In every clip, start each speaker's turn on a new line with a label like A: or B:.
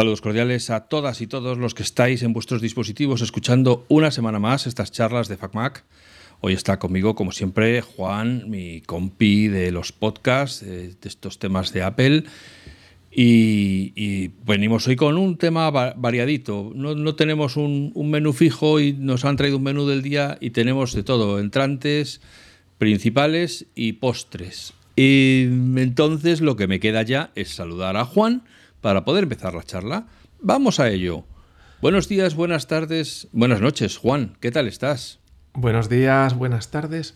A: Saludos cordiales a todas y todos los que estáis en vuestros dispositivos escuchando una semana más estas charlas de FacMac. Hoy está conmigo, como siempre, Juan, mi compi de los podcasts, de, estos temas de Apple. Y, venimos hoy con un tema variadito. No, tenemos un, menú fijo y nos han traído un menú del día y tenemos de todo, entrantes, principales y postres. Y entonces lo que me queda ya es saludar a Juan para poder empezar la charla. Vamos a ello. Buenos días, buenas tardes, buenas noches, Juan. ¿Qué tal estás?
B: Buenos días, buenas tardes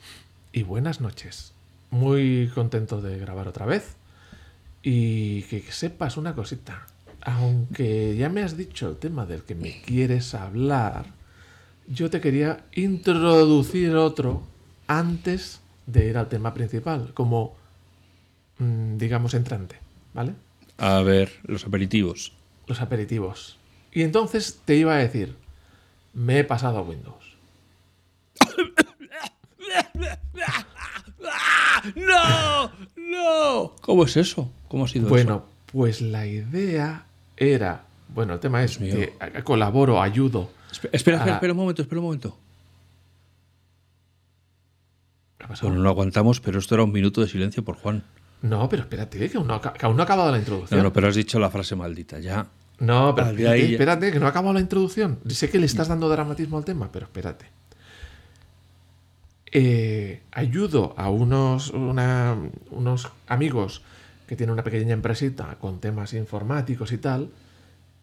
B: y buenas noches. Muy contento de grabar otra vez. Y que sepas una cosita. Aunque ya me has dicho el tema del que me quieres hablar, yo te quería introducir otro antes de ir al tema principal, como, mm, digamos, entrante, ¿vale?
A: A ver, los aperitivos.
B: Los aperitivos. Y entonces te iba a decir, me he pasado a Windows.
A: ¡No! ¡No! ¿Cómo es eso? ¿Cómo ha sido
B: bueno,
A: eso?
B: pues la idea era. Bueno, el tema es que colaboro, ayudo.
A: Espera, espera, espera, un momento, espera un momento. ¿Qué Bueno, no aguantamos, pero esto era un minuto de silencio por Juan.
B: No, pero espérate, que aún no, ha acabado la introducción.
A: No, no, pero has dicho la frase maldita, ya.
B: No, pero espérate, que no ha acabado la introducción. Sé que le estás dando dramatismo al tema, pero espérate. Eh, ayudo a unos, unos amigos que tienen una pequeña empresita con temas informáticos y tal,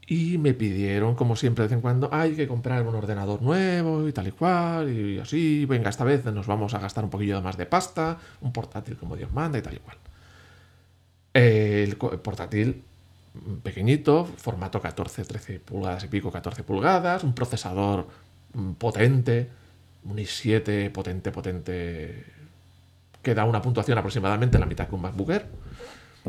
B: y me pidieron, como siempre, de vez en cuando, hay que comprar un ordenador nuevo y tal y cual, y así, venga, esta vez nos vamos a gastar un poquillo más de pasta, un portátil como Dios manda y tal y cual el portátil pequeñito, formato 14, 13 pulgadas y pico, 14 pulgadas, un procesador mm, potente, un i7 potente, potente, que da una puntuación aproximadamente la mitad que un MacBook Air.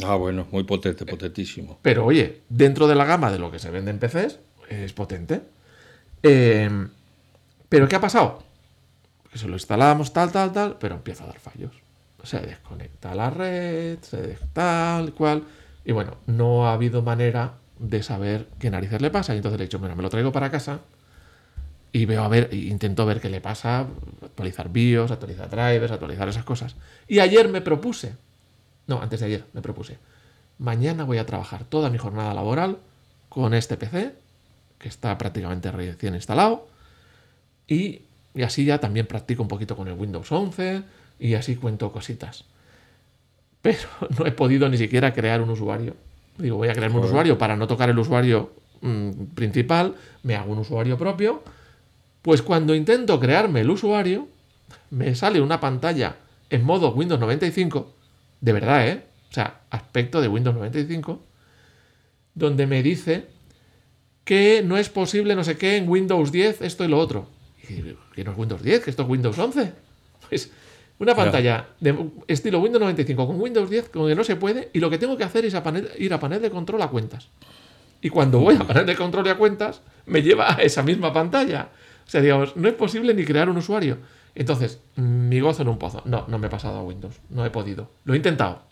A: Ah, bueno, muy potente, potentísimo.
B: Pero oye, dentro de la gama de lo que se vende en PCs, es potente. Em, pero ¿qué ha pasado? Que se lo instalamos tal, tal, tal, pero empieza a dar fallos se desconecta la red, se tal cual. Y bueno, no ha habido manera de saber qué narices le pasa. Y entonces le he dicho, bueno, me lo traigo para casa y veo a ver, intento ver qué le pasa, actualizar BIOS, actualizar drivers, actualizar esas cosas. Y ayer me propuse, no, antes de ayer me propuse, mañana voy a trabajar toda mi jornada laboral con este PC, que está prácticamente recién instalado, y, y así ya también practico un poquito con el Windows 11 y así cuento cositas. Pero no he podido ni siquiera crear un usuario. Digo, voy a crear un usuario para no tocar el usuario mm, principal, me hago un usuario propio. Pues cuando intento crearme el usuario, me sale una pantalla en modo Windows 95, de verdad, ¿eh? O sea, aspecto de Windows 95, donde me dice que no es posible no sé qué en Windows 10, esto y lo otro. Y que no es Windows 10, que esto es Windows 11. Pues una pantalla de estilo Windows 95 con Windows 10 con que no se puede y lo que tengo que hacer es ir a panel de control a cuentas. Y cuando voy a panel de control y a cuentas, me lleva a esa misma pantalla. O sea, digamos, no es posible ni crear un usuario. Entonces, mi gozo en un pozo. No, no me he pasado a Windows. No he podido. Lo he intentado,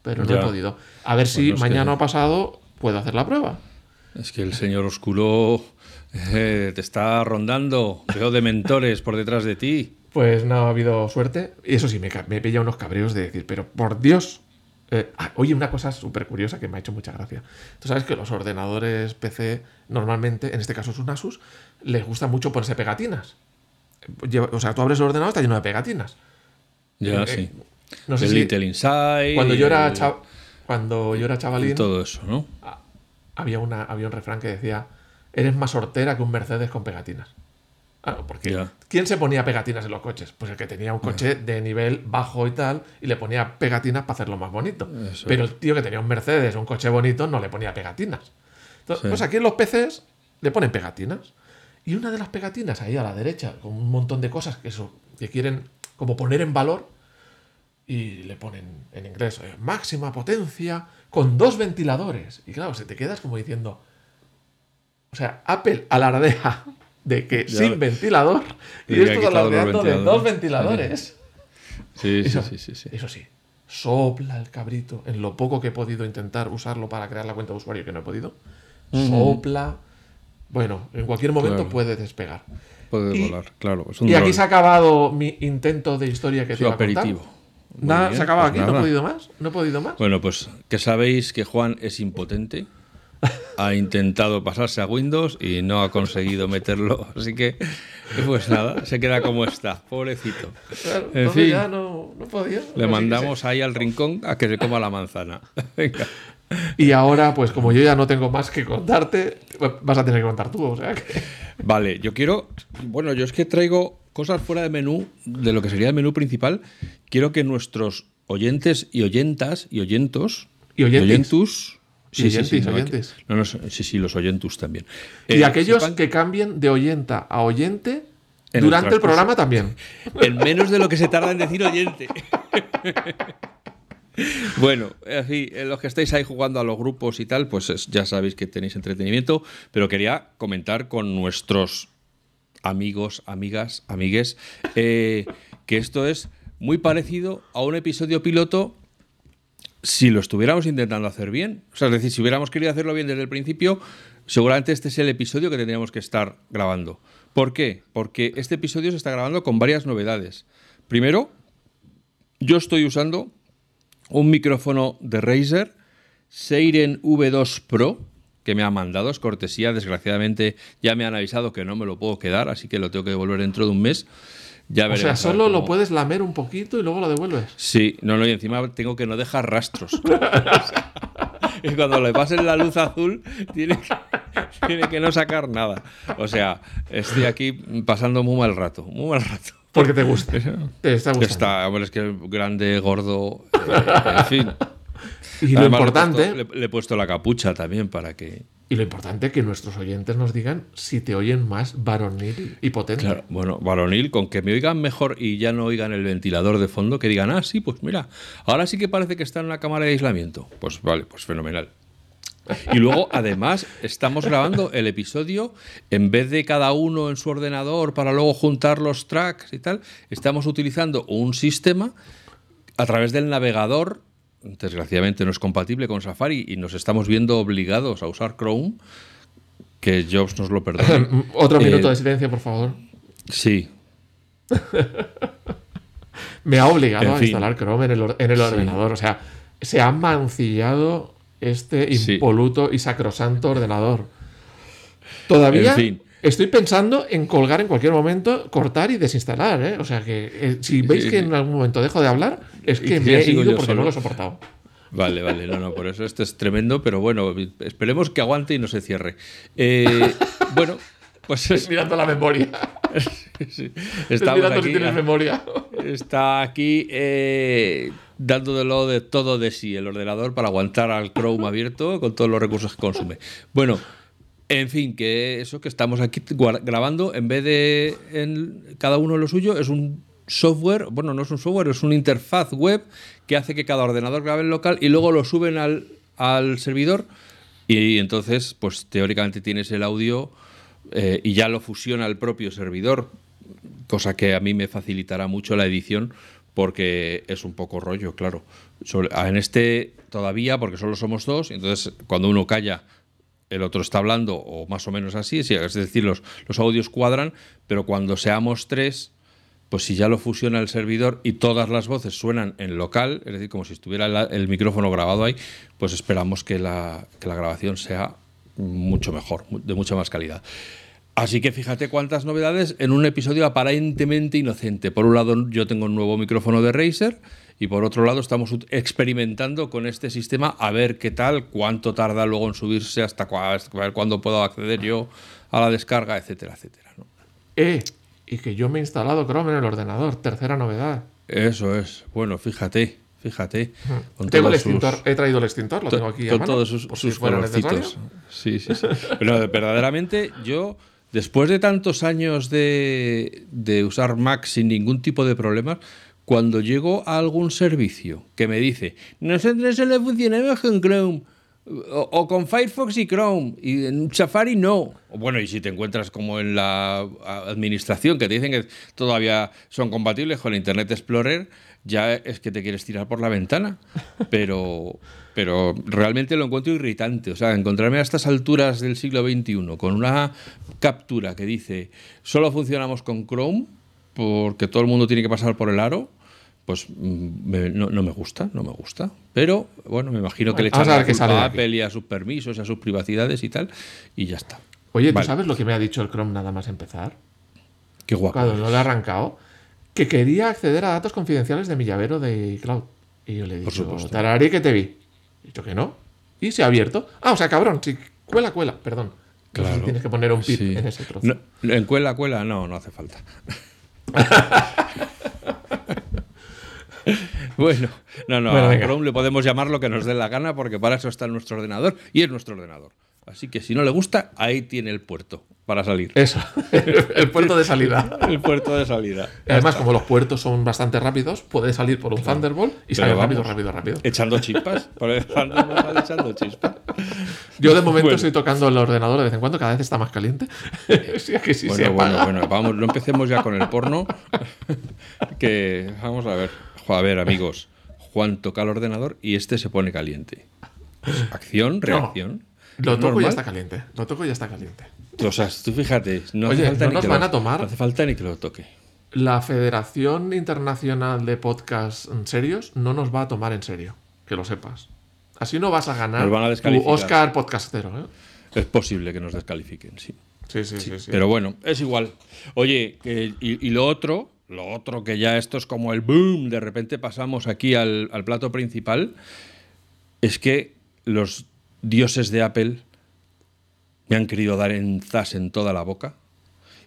B: pero no he podido. A ver si mañana o pasado puedo hacer la prueba.
A: Es que el señor oscuro eh, te está rondando. Veo de mentores por detrás de ti.
B: Pues no ha habido suerte. Y eso sí, me, me he pillado unos cabreos de decir, pero por Dios. Eh, ah, oye, una cosa súper curiosa que me ha hecho mucha gracia. Tú sabes que los ordenadores PC, normalmente, en este caso es un Asus, les gusta mucho ponerse pegatinas. o sea, tú abres el ordenador, está lleno de pegatinas.
A: Ya, eh, sí. No sé el Little Inside.
B: Cuando yo era, cuando yo era chavalín.
A: todo eso, ¿no?
B: Había, una, había un refrán que decía: Eres más hortera que un Mercedes con pegatinas. Claro, porque ¿quién se ponía pegatinas en los coches? Pues el que tenía un coche de nivel bajo y tal, y le ponía pegatinas para hacerlo más bonito. Pero el tío que tenía un Mercedes, un coche bonito, no le ponía pegatinas. Entonces, Pues aquí en los PCs le ponen pegatinas. Y una de las pegatinas ahí a la derecha, con un montón de cosas que, eso, que quieren como poner en valor, y le ponen en inglés eh, máxima potencia con dos ventiladores. Y claro, se te quedas como diciendo, o sea, Apple alardea de que sin ventilador y esto alardeando de dos ventiladores.
A: Sí, sí, sí, sí,
B: Eso sí, sopla el cabrito en lo poco que he podido intentar usarlo para crear la cuenta de usuario que no he podido. sopla. Bueno, en cualquier momento
A: Claro.
B: puede despegar.
A: Puede
B: Y-
A: volar, claro. Es un
B: Y aquí se ha acabado mi intento de historia que
A: Su
B: te iba a contar.
A: aperitivo.
B: Nada,
A: bien,
B: se acaba
A: pues
B: aquí, no he podido más. No he podido más.
A: Bueno, pues que sabéis que Juan es impotente. Ha intentado pasarse a Windows y no ha conseguido meterlo. Así que, pues nada, se queda como está. Pobrecito.
B: Claro,
A: en fin.
B: ya no, no podía.
A: Le mandamos ahí al rincón a que se coma la manzana. Venga.
B: Y ahora, pues como yo ya no tengo más que contarte, pues, vas a tener que contar tú. O sea que.
A: Vale, yo quiero. Bueno, yo es que traigo cosas fuera de menú, de lo que sería el menú principal. Quiero que nuestros oyentes y oyentas y oyentos.
B: Y oyentes.
A: oyentus.
B: Y oyentis,
A: no,
B: oyentes.
A: No, no, sí, sí, los oyentus también.
B: y
A: Eh,
B: aquellos
A: sepan
B: que cambien de oyenta a oyente
A: En
B: durante el, programa también.
A: En menos de lo que se tarda en decir oyente. Bueno, así, eh, los que estáis ahí jugando a los grupos y tal, pues es- ya sabéis que tenéis entretenimiento, pero quería comentar con nuestros amigos, amigas, amigues, eh, que esto es muy parecido a un episodio piloto si lo estuviéramos intentando hacer bien. O sea, es decir, si hubiéramos querido hacerlo bien desde el principio, seguramente este es el episodio que tendríamos que estar grabando. ¿Por qué? Porque este episodio se está grabando con varias novedades. Primero, yo estoy usando un micrófono de Razer Seiren V2 Pro que me ha mandado, es cortesía, desgraciadamente ya me han avisado que no me lo puedo quedar, así que lo tengo que devolver dentro de un mes. Ya
B: O sea, solo lo puedes lamer un poquito y luego lo devuelves.
A: Sí, no, no, y encima tengo que no dejar rastros. y cuando le pasen la luz azul, tiene que, tiene que no sacar nada. O sea, estoy aquí pasando muy mal rato, muy mal rato.
B: Porque te gusta. te está gustando.
A: está, hombre, es que grande, gordo, eh, en fin.
B: Y lo
A: Además, le he
B: importante,
A: puesto- Le, le he puesto la capucha también para que.
B: Y lo importante que nuestros oyentes nos digan si te oyen más varonil y potente.
A: Claro, bueno, varonil, con que me oigan mejor y ya no oigan el ventilador de fondo, que digan, ah, sí, pues mira, ahora sí que parece que está en una cámara de aislamiento. Pues vale, pues fenomenal. Y luego, además, estamos grabando el episodio, en vez de cada uno en su ordenador para luego juntar los tracks y tal, estamos utilizando un sistema a través del navegador. Desgraciadamente no es compatible con Safari y nos estamos viendo obligados a usar Chrome. Que Jobs nos lo perdone.
B: Otro
A: Eh,
B: minuto de silencio, por favor.
A: Sí,
B: Me ha obligado
A: en
B: a
A: fin.
B: instalar Chrome en el, or- en el ordenador. O sea, se ha mancillado este
A: Sí.
B: impoluto y sacrosanto ordenador. Todavía
A: En fin.
B: Estoy pensando en colgar en cualquier momento, cortar y desinstalar. ¿eh? O sea que eh, si veis que en algún momento dejo de hablar, es que me he ido porque
A: solo.
B: no lo he soportado.
A: Vale, vale, no, no, por eso esto es tremendo, pero bueno, esperemos que aguante y no se cierre. Eh, bueno, pues es-
B: Mirando la memoria.
A: sí, estamos
B: mirando
A: aquí,
B: si tienes memoria.
A: está aquí eh, de todo de sí el ordenador para aguantar al Chrome abierto con todos los recursos que consume. Bueno, en fin, que eso que estamos aquí grabando, en vez de en cada uno lo suyo, es un software, bueno, no es un software, es una interfaz web que hace que cada ordenador grabe en local y luego lo suben al, al servidor y entonces, pues teóricamente tienes el audio eh, y ya lo fusiona el propio servidor, cosa que a mí me facilitará mucho la edición porque es un poco rollo, claro. En este todavía, porque solo somos dos, entonces cuando uno calla, el otro está hablando, o más o menos así, sí, es decir, los, los audios cuadran, pero cuando seamos tres, pues si ya lo fusiona el servidor y todas las voces suenan en local, es decir, como si estuviera el, el micrófono grabado ahí, pues esperamos que la, que la grabación sea mucho mejor, de mucha más calidad. Así que fíjate cuántas novedades en un episodio aparentemente inocente. Por un lado, yo tengo un nuevo micrófono de Razer y por otro lado, estamos experimentando con este sistema a ver qué tal, cuánto tarda luego en subirse, hasta cua- hasta ver cuándo puedo acceder yo a la descarga, etcétera, etcétera. ¿no?
B: Eh, y que yo me he instalado Chrome en el ordenador. Tercera novedad.
A: Eso es. Bueno, fíjate, fíjate. Con
B: Tengo el
A: sus-
B: extintor. He traído el extintor, lo tengo aquí
A: con todos sus,
B: por
A: sus colorcitos. Sí, sí, sí. Pero verdaderamente yo, después de tantos años de, de usar Mac sin ningún tipo de problemas, cuando llego a algún servicio que me dice, nosotros solo funcionamos con Chrome, O, con Firefox y Chrome, y en Safari no. Bueno, y si te encuentras como en la administración, que te dicen que todavía son compatibles con Internet Explorer, ya es que te quieres tirar por la ventana. Pero, pero realmente lo encuentro irritante. O sea, encontrarme a estas alturas del siglo XXI con una captura que dice solo funcionamos con Chrome porque todo el mundo tiene que pasar por el aro, pues mm, me- no, no me gusta, no me gusta. Pero bueno, me imagino que le echan
B: a de
A: a. Apple y a sus permisos, a sus privacidades y tal, y ya está.
B: Oye, ¿tú
A: Vale.
B: sabes lo que me ha dicho el Chrome nada más empezar?
A: Qué guapo.
B: Cuando no lo he arrancado, que quería acceder a datos confidenciales de mi llavero de iCloud. Y yo le dije,
A: supuesto.
B: tararé que te vi. Y yo que no. Y se ha abierto. Ah, o sea, cabrón, sí, cuela, cuela, perdón. Si
A: Claro.
B: tienes que poner un pip
A: Sí.
B: en ese trozo.
A: No, en cuela, cuela, no, no hace falta. bueno, no, no,
B: Bueno,
A: a. Chrome le podemos llamar lo que nos dé la gana porque para eso está nuestro ordenador y es nuestro ordenador. Así que si no le gusta, ahí tiene el puerto para salir.
B: Eso, el puerto de salida.
A: El puerto de salida.
B: Además, como los puertos son bastante rápidos, puede salir por un Thunderbolt y sale rápido, rápido, rápido.
A: Echando chispas. Por el Thunderbolt echando chispas.
B: Yo de momento
A: Bueno.
B: estoy tocando el ordenador de vez en cuando, cada vez está más caliente. sí, es que sí se
A: Bueno, bueno, bueno, vamos, no empecemos ya con el porno. que vamos a ver. A ver, amigos. Juan toca el ordenador y este se pone caliente. Acción, reacción.
B: Lo
A: ¿Es
B: toco y ya está caliente. Lo toco y ya está caliente.
A: O sea, tú fíjate, no
B: Oye,
A: hace falta
B: ¿no
A: ni
B: nos
A: que
B: van
A: lo-
B: a tomar?
A: No hace falta ni que lo toque.
B: La Federación Internacional de Podcast Serios no nos va a tomar en serio, que lo sepas. Así no vas a ganar
A: Nos van a
B: tu. Oscar podcastero. ¿eh?
A: Es posible que nos descalifiquen, sí.
B: Sí, sí, sí. sí.
A: Pero bueno, es igual. Oye, y, y lo otro, lo otro que ya esto es como el boom, de repente pasamos aquí al, al plato principal, es que los dioses de Apple me han querido dar en zas en toda la boca.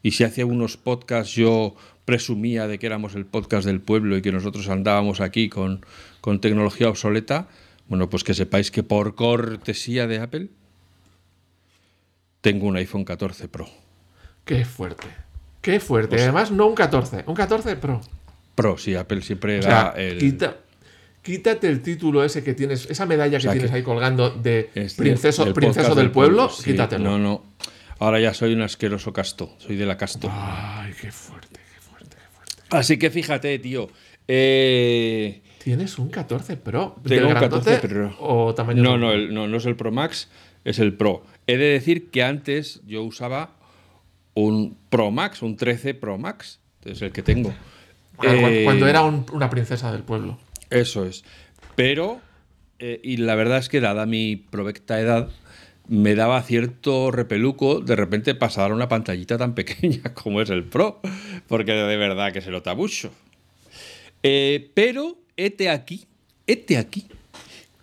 A: Y si hace unos podcasts yo presumía de que éramos el podcast del pueblo y que nosotros andábamos aquí con, con tecnología obsoleta, bueno, pues que sepáis que por cortesía de Apple tengo un iPhone 14 Pro.
B: Qué fuerte. Qué fuerte.
A: Pues
B: Además, no un 14, un 14 Pro.
A: Pro, sí, Apple siempre
B: O sea,
A: el.
B: quita- quítate el título ese que tienes, esa medalla
A: sea,
B: que tienes ahí colgando de
A: este,
B: princeso,
A: del
B: princeso
A: podcast
B: del pueblo,
A: sí.
B: quítatelo.
A: No, no. Ahora ya soy un asqueroso casto. Soy de la casto.
B: Ay, qué fuerte, qué fuerte, qué fuerte.
A: Así que fíjate, tío. Eh,
B: Tienes un 14 Pro.
A: Tengo
B: ¿Del
A: un
B: grandote
A: 14 Pro.
B: ¿O tamaño
A: no, no, el- no, no es el Pro Max, es el Pro. He de decir que antes yo usaba un Pro Max, un 13 Pro Max. Es el que tengo.
B: Cuando,
A: Eh,
B: cuando era un- una princesa del pueblo.
A: Eso es. Pero, eh, y la verdad es que dada mi provecta edad, me daba cierto repeluco de repente pasar a una pantallita tan pequeña como es el Pro, porque de verdad que se nota mucho. Eh, pero, este aquí, este aquí,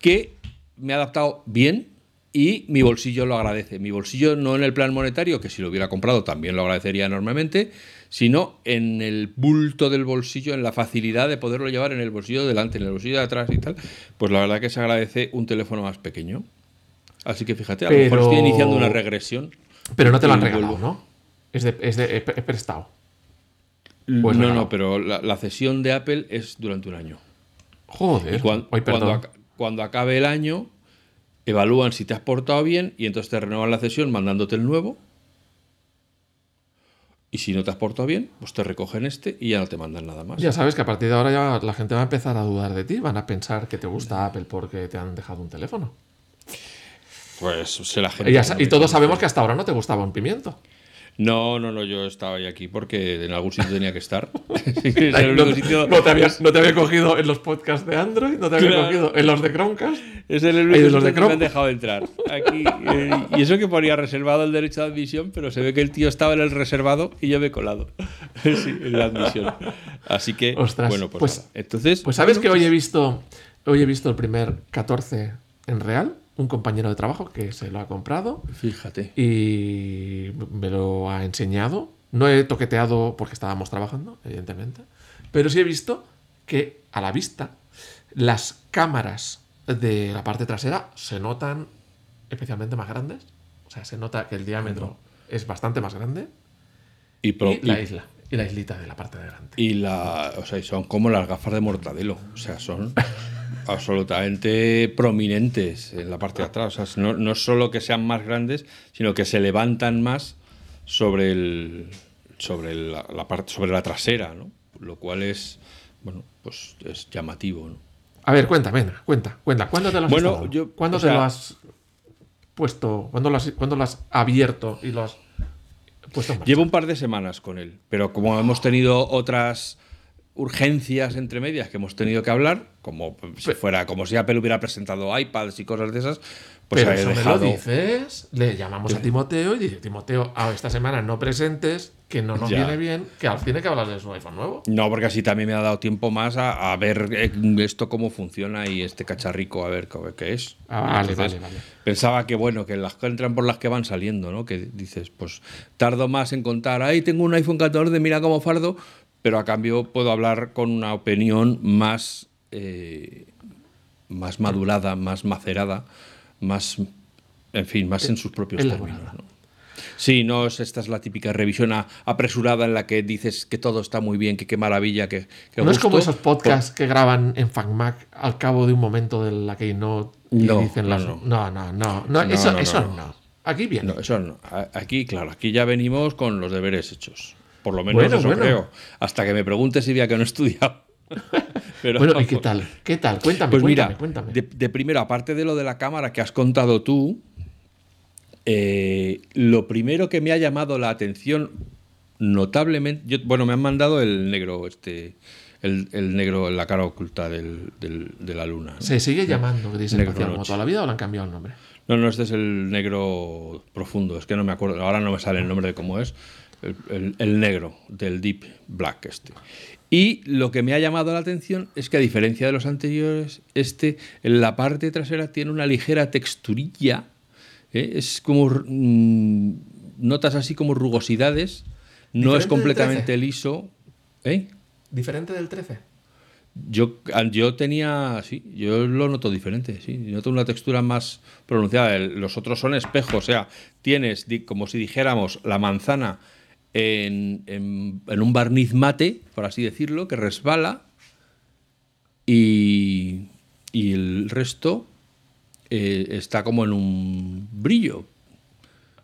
A: que me ha adaptado bien y mi bolsillo lo agradece. Mi bolsillo no en el plan monetario, que si lo hubiera comprado también lo agradecería enormemente, sino en el bulto del bolsillo, en la facilidad de poderlo llevar en el bolsillo de delante, en el bolsillo de atrás y tal. Pues la verdad que se agradece un teléfono más pequeño. Así que fíjate, a lo mejor estoy iniciando una regresión.
B: Pero no te lo han regalado,
A: vuelvo.
B: ¿no? Es, de, es, de- es prestado. Pues
A: no,
B: regalado.
A: no, pero la, la cesión de Apple es durante un año.
B: Joder.
A: Y cuan-
B: Ay,
A: cuando, cuando acabe el año, evalúan si te has portado bien y entonces te renuevan la cesión mandándote el nuevo. Y si no te has portado bien, pues te recogen este y ya no te mandan nada más.
B: Ya sabes que a partir de ahora ya la gente va a empezar a dudar de ti. Van a pensar que te gusta Apple porque te han dejado un teléfono.
A: Pues sé la gente.
B: Y, ya
A: no
B: y todos sabemos que hasta ahora no te gustaba un pimiento.
A: No, no, no, yo estaba ahí aquí porque en algún sitio tenía que estar.
B: no,
A: único sitio-
B: no te había, no te había cogido en los podcasts de Android, no te había
A: Claro.
B: cogido en los de Chromecast.
A: Es el único
B: de
A: sitio
B: los de
A: que me han dejado entrar. Aquí, eh, y eso que ponía reservado el derecho de admisión, pero se ve que el tío estaba en el reservado y yo me he colado. sí, en la admisión. Así que,
B: Ostras,
A: bueno, pues,
B: pues-.
A: Entonces,
B: Pues sabes
A: bueno,
B: que hoy he visto hoy he visto el primer 14 en real, un compañero de trabajo que se lo ha comprado
A: Fíjate.
B: y me lo ha enseñado. No he toqueteado porque estábamos trabajando, evidentemente, pero sí he visto que a la vista las cámaras de la parte trasera se notan especialmente más grandes. O sea, se nota que el diámetro es bastante más grande.
A: Y, pro-
B: y la
A: y-
B: isla, y la islita de la parte de delante.
A: y la, o sea, y son como las gafas de Mortadelo. O sea, son absolutamente prominentes en la parte de atrás. O sea, no, no solo que sean más grandes, sino que se levantan más sobre el sobre la, la parte sobre la trasera, ¿no? Lo cual es bueno, pues es llamativo, ¿no?
B: A ver, cuenta, venga, cuenta, cuenta. ¿Cuándo te lo has
A: Bueno, yo-
B: ¿Cuándo te
A: sea-
B: lo has puesto? ¿Cuándo lo has, cuándo lo has abierto y lo has puesto en?
A: Llevo un par de semanas con él, pero como hemos tenido otras urgencias entre medias que hemos tenido que hablar, como si fuera, como si Apple hubiera presentado iPads y cosas de esas, pues
B: Pero eso
A: dejado.
B: me lo dices, le llamamos a Timoteo y dice, Timoteo, a esta semana no presentes, que no nos
A: Ya.
B: viene bien, que al- tiene que hablar de su iPhone nuevo.
A: No, porque así también me ha dado tiempo más a, a ver eh, esto cómo funciona y este cacharrico a ver qué es.
B: Ah, vale,
A: Entonces,
B: vale, vale.
A: Pensaba que bueno, que las que entran por las que van saliendo, ¿no? Que dices, pues tardo más en contar, ahí tengo un iPhone 14, mira cómo fardo, pero a cambio puedo hablar con una opinión más, eh, más madurada, más macerada, más, en fin, más en sus propios
B: elaborada.
A: términos, ¿no? Sí, no es esta es la típica revisión a- apresurada en la que dices que todo está muy bien, que qué maravilla, que, que
B: no es como esos podcasts que graban en FacMac al cabo de un momento de la Keynote y
A: No,
B: dicen
A: no,
B: las...
A: no.
B: No, no, no, no,
A: No,
B: eso,
A: no,
B: eso
A: no.
B: no. Aquí viene.
A: No, eso no. Aquí, claro, aquí ya venimos con los deberes hechos. Por lo menos
B: Bueno,
A: eso
B: bueno.
A: creo. Hasta que me preguntes si vea que no he estudiado. Pero,
B: bueno, ¿y qué tal? ¿Qué tal? Cuéntame,
A: Pues
B: cuéntame,
A: mira,
B: cuéntame.
A: De, de primero, aparte de lo de la cámara que has contado tú, eh, lo primero que me ha llamado la atención notablemente, yo- bueno, me han mandado el negro, este, el, el negro, la cara oculta del- del- de la luna. ¿no?
B: ¿Se sigue llamando Gris Espacial como toda la vida o le han cambiado el nombre?
A: No, no, este es el negro profundo. Es que no me acuerdo. Ahora no me sale el nombre de cómo es. El, el- el negro del Deep Black este. Y lo que me ha llamado la atención es que a diferencia de los anteriores, este en la parte trasera tiene una ligera texturilla. ¿eh? Es como mm, notas así como rugosidades. No
B: ¿Diferente
A: es completamente
B: 13?
A: liso. ¿Eh?
B: ¿Diferente del 13?
A: Yo, yo tenía, sí, yo lo noto diferente, sí, noto una textura más pronunciada. El- Los otros son espejos, o sea, tienes como si dijéramos la manzana en, en- en un barniz mate, por así decirlo, que resbala y, y el resto eh, está como en un brillo.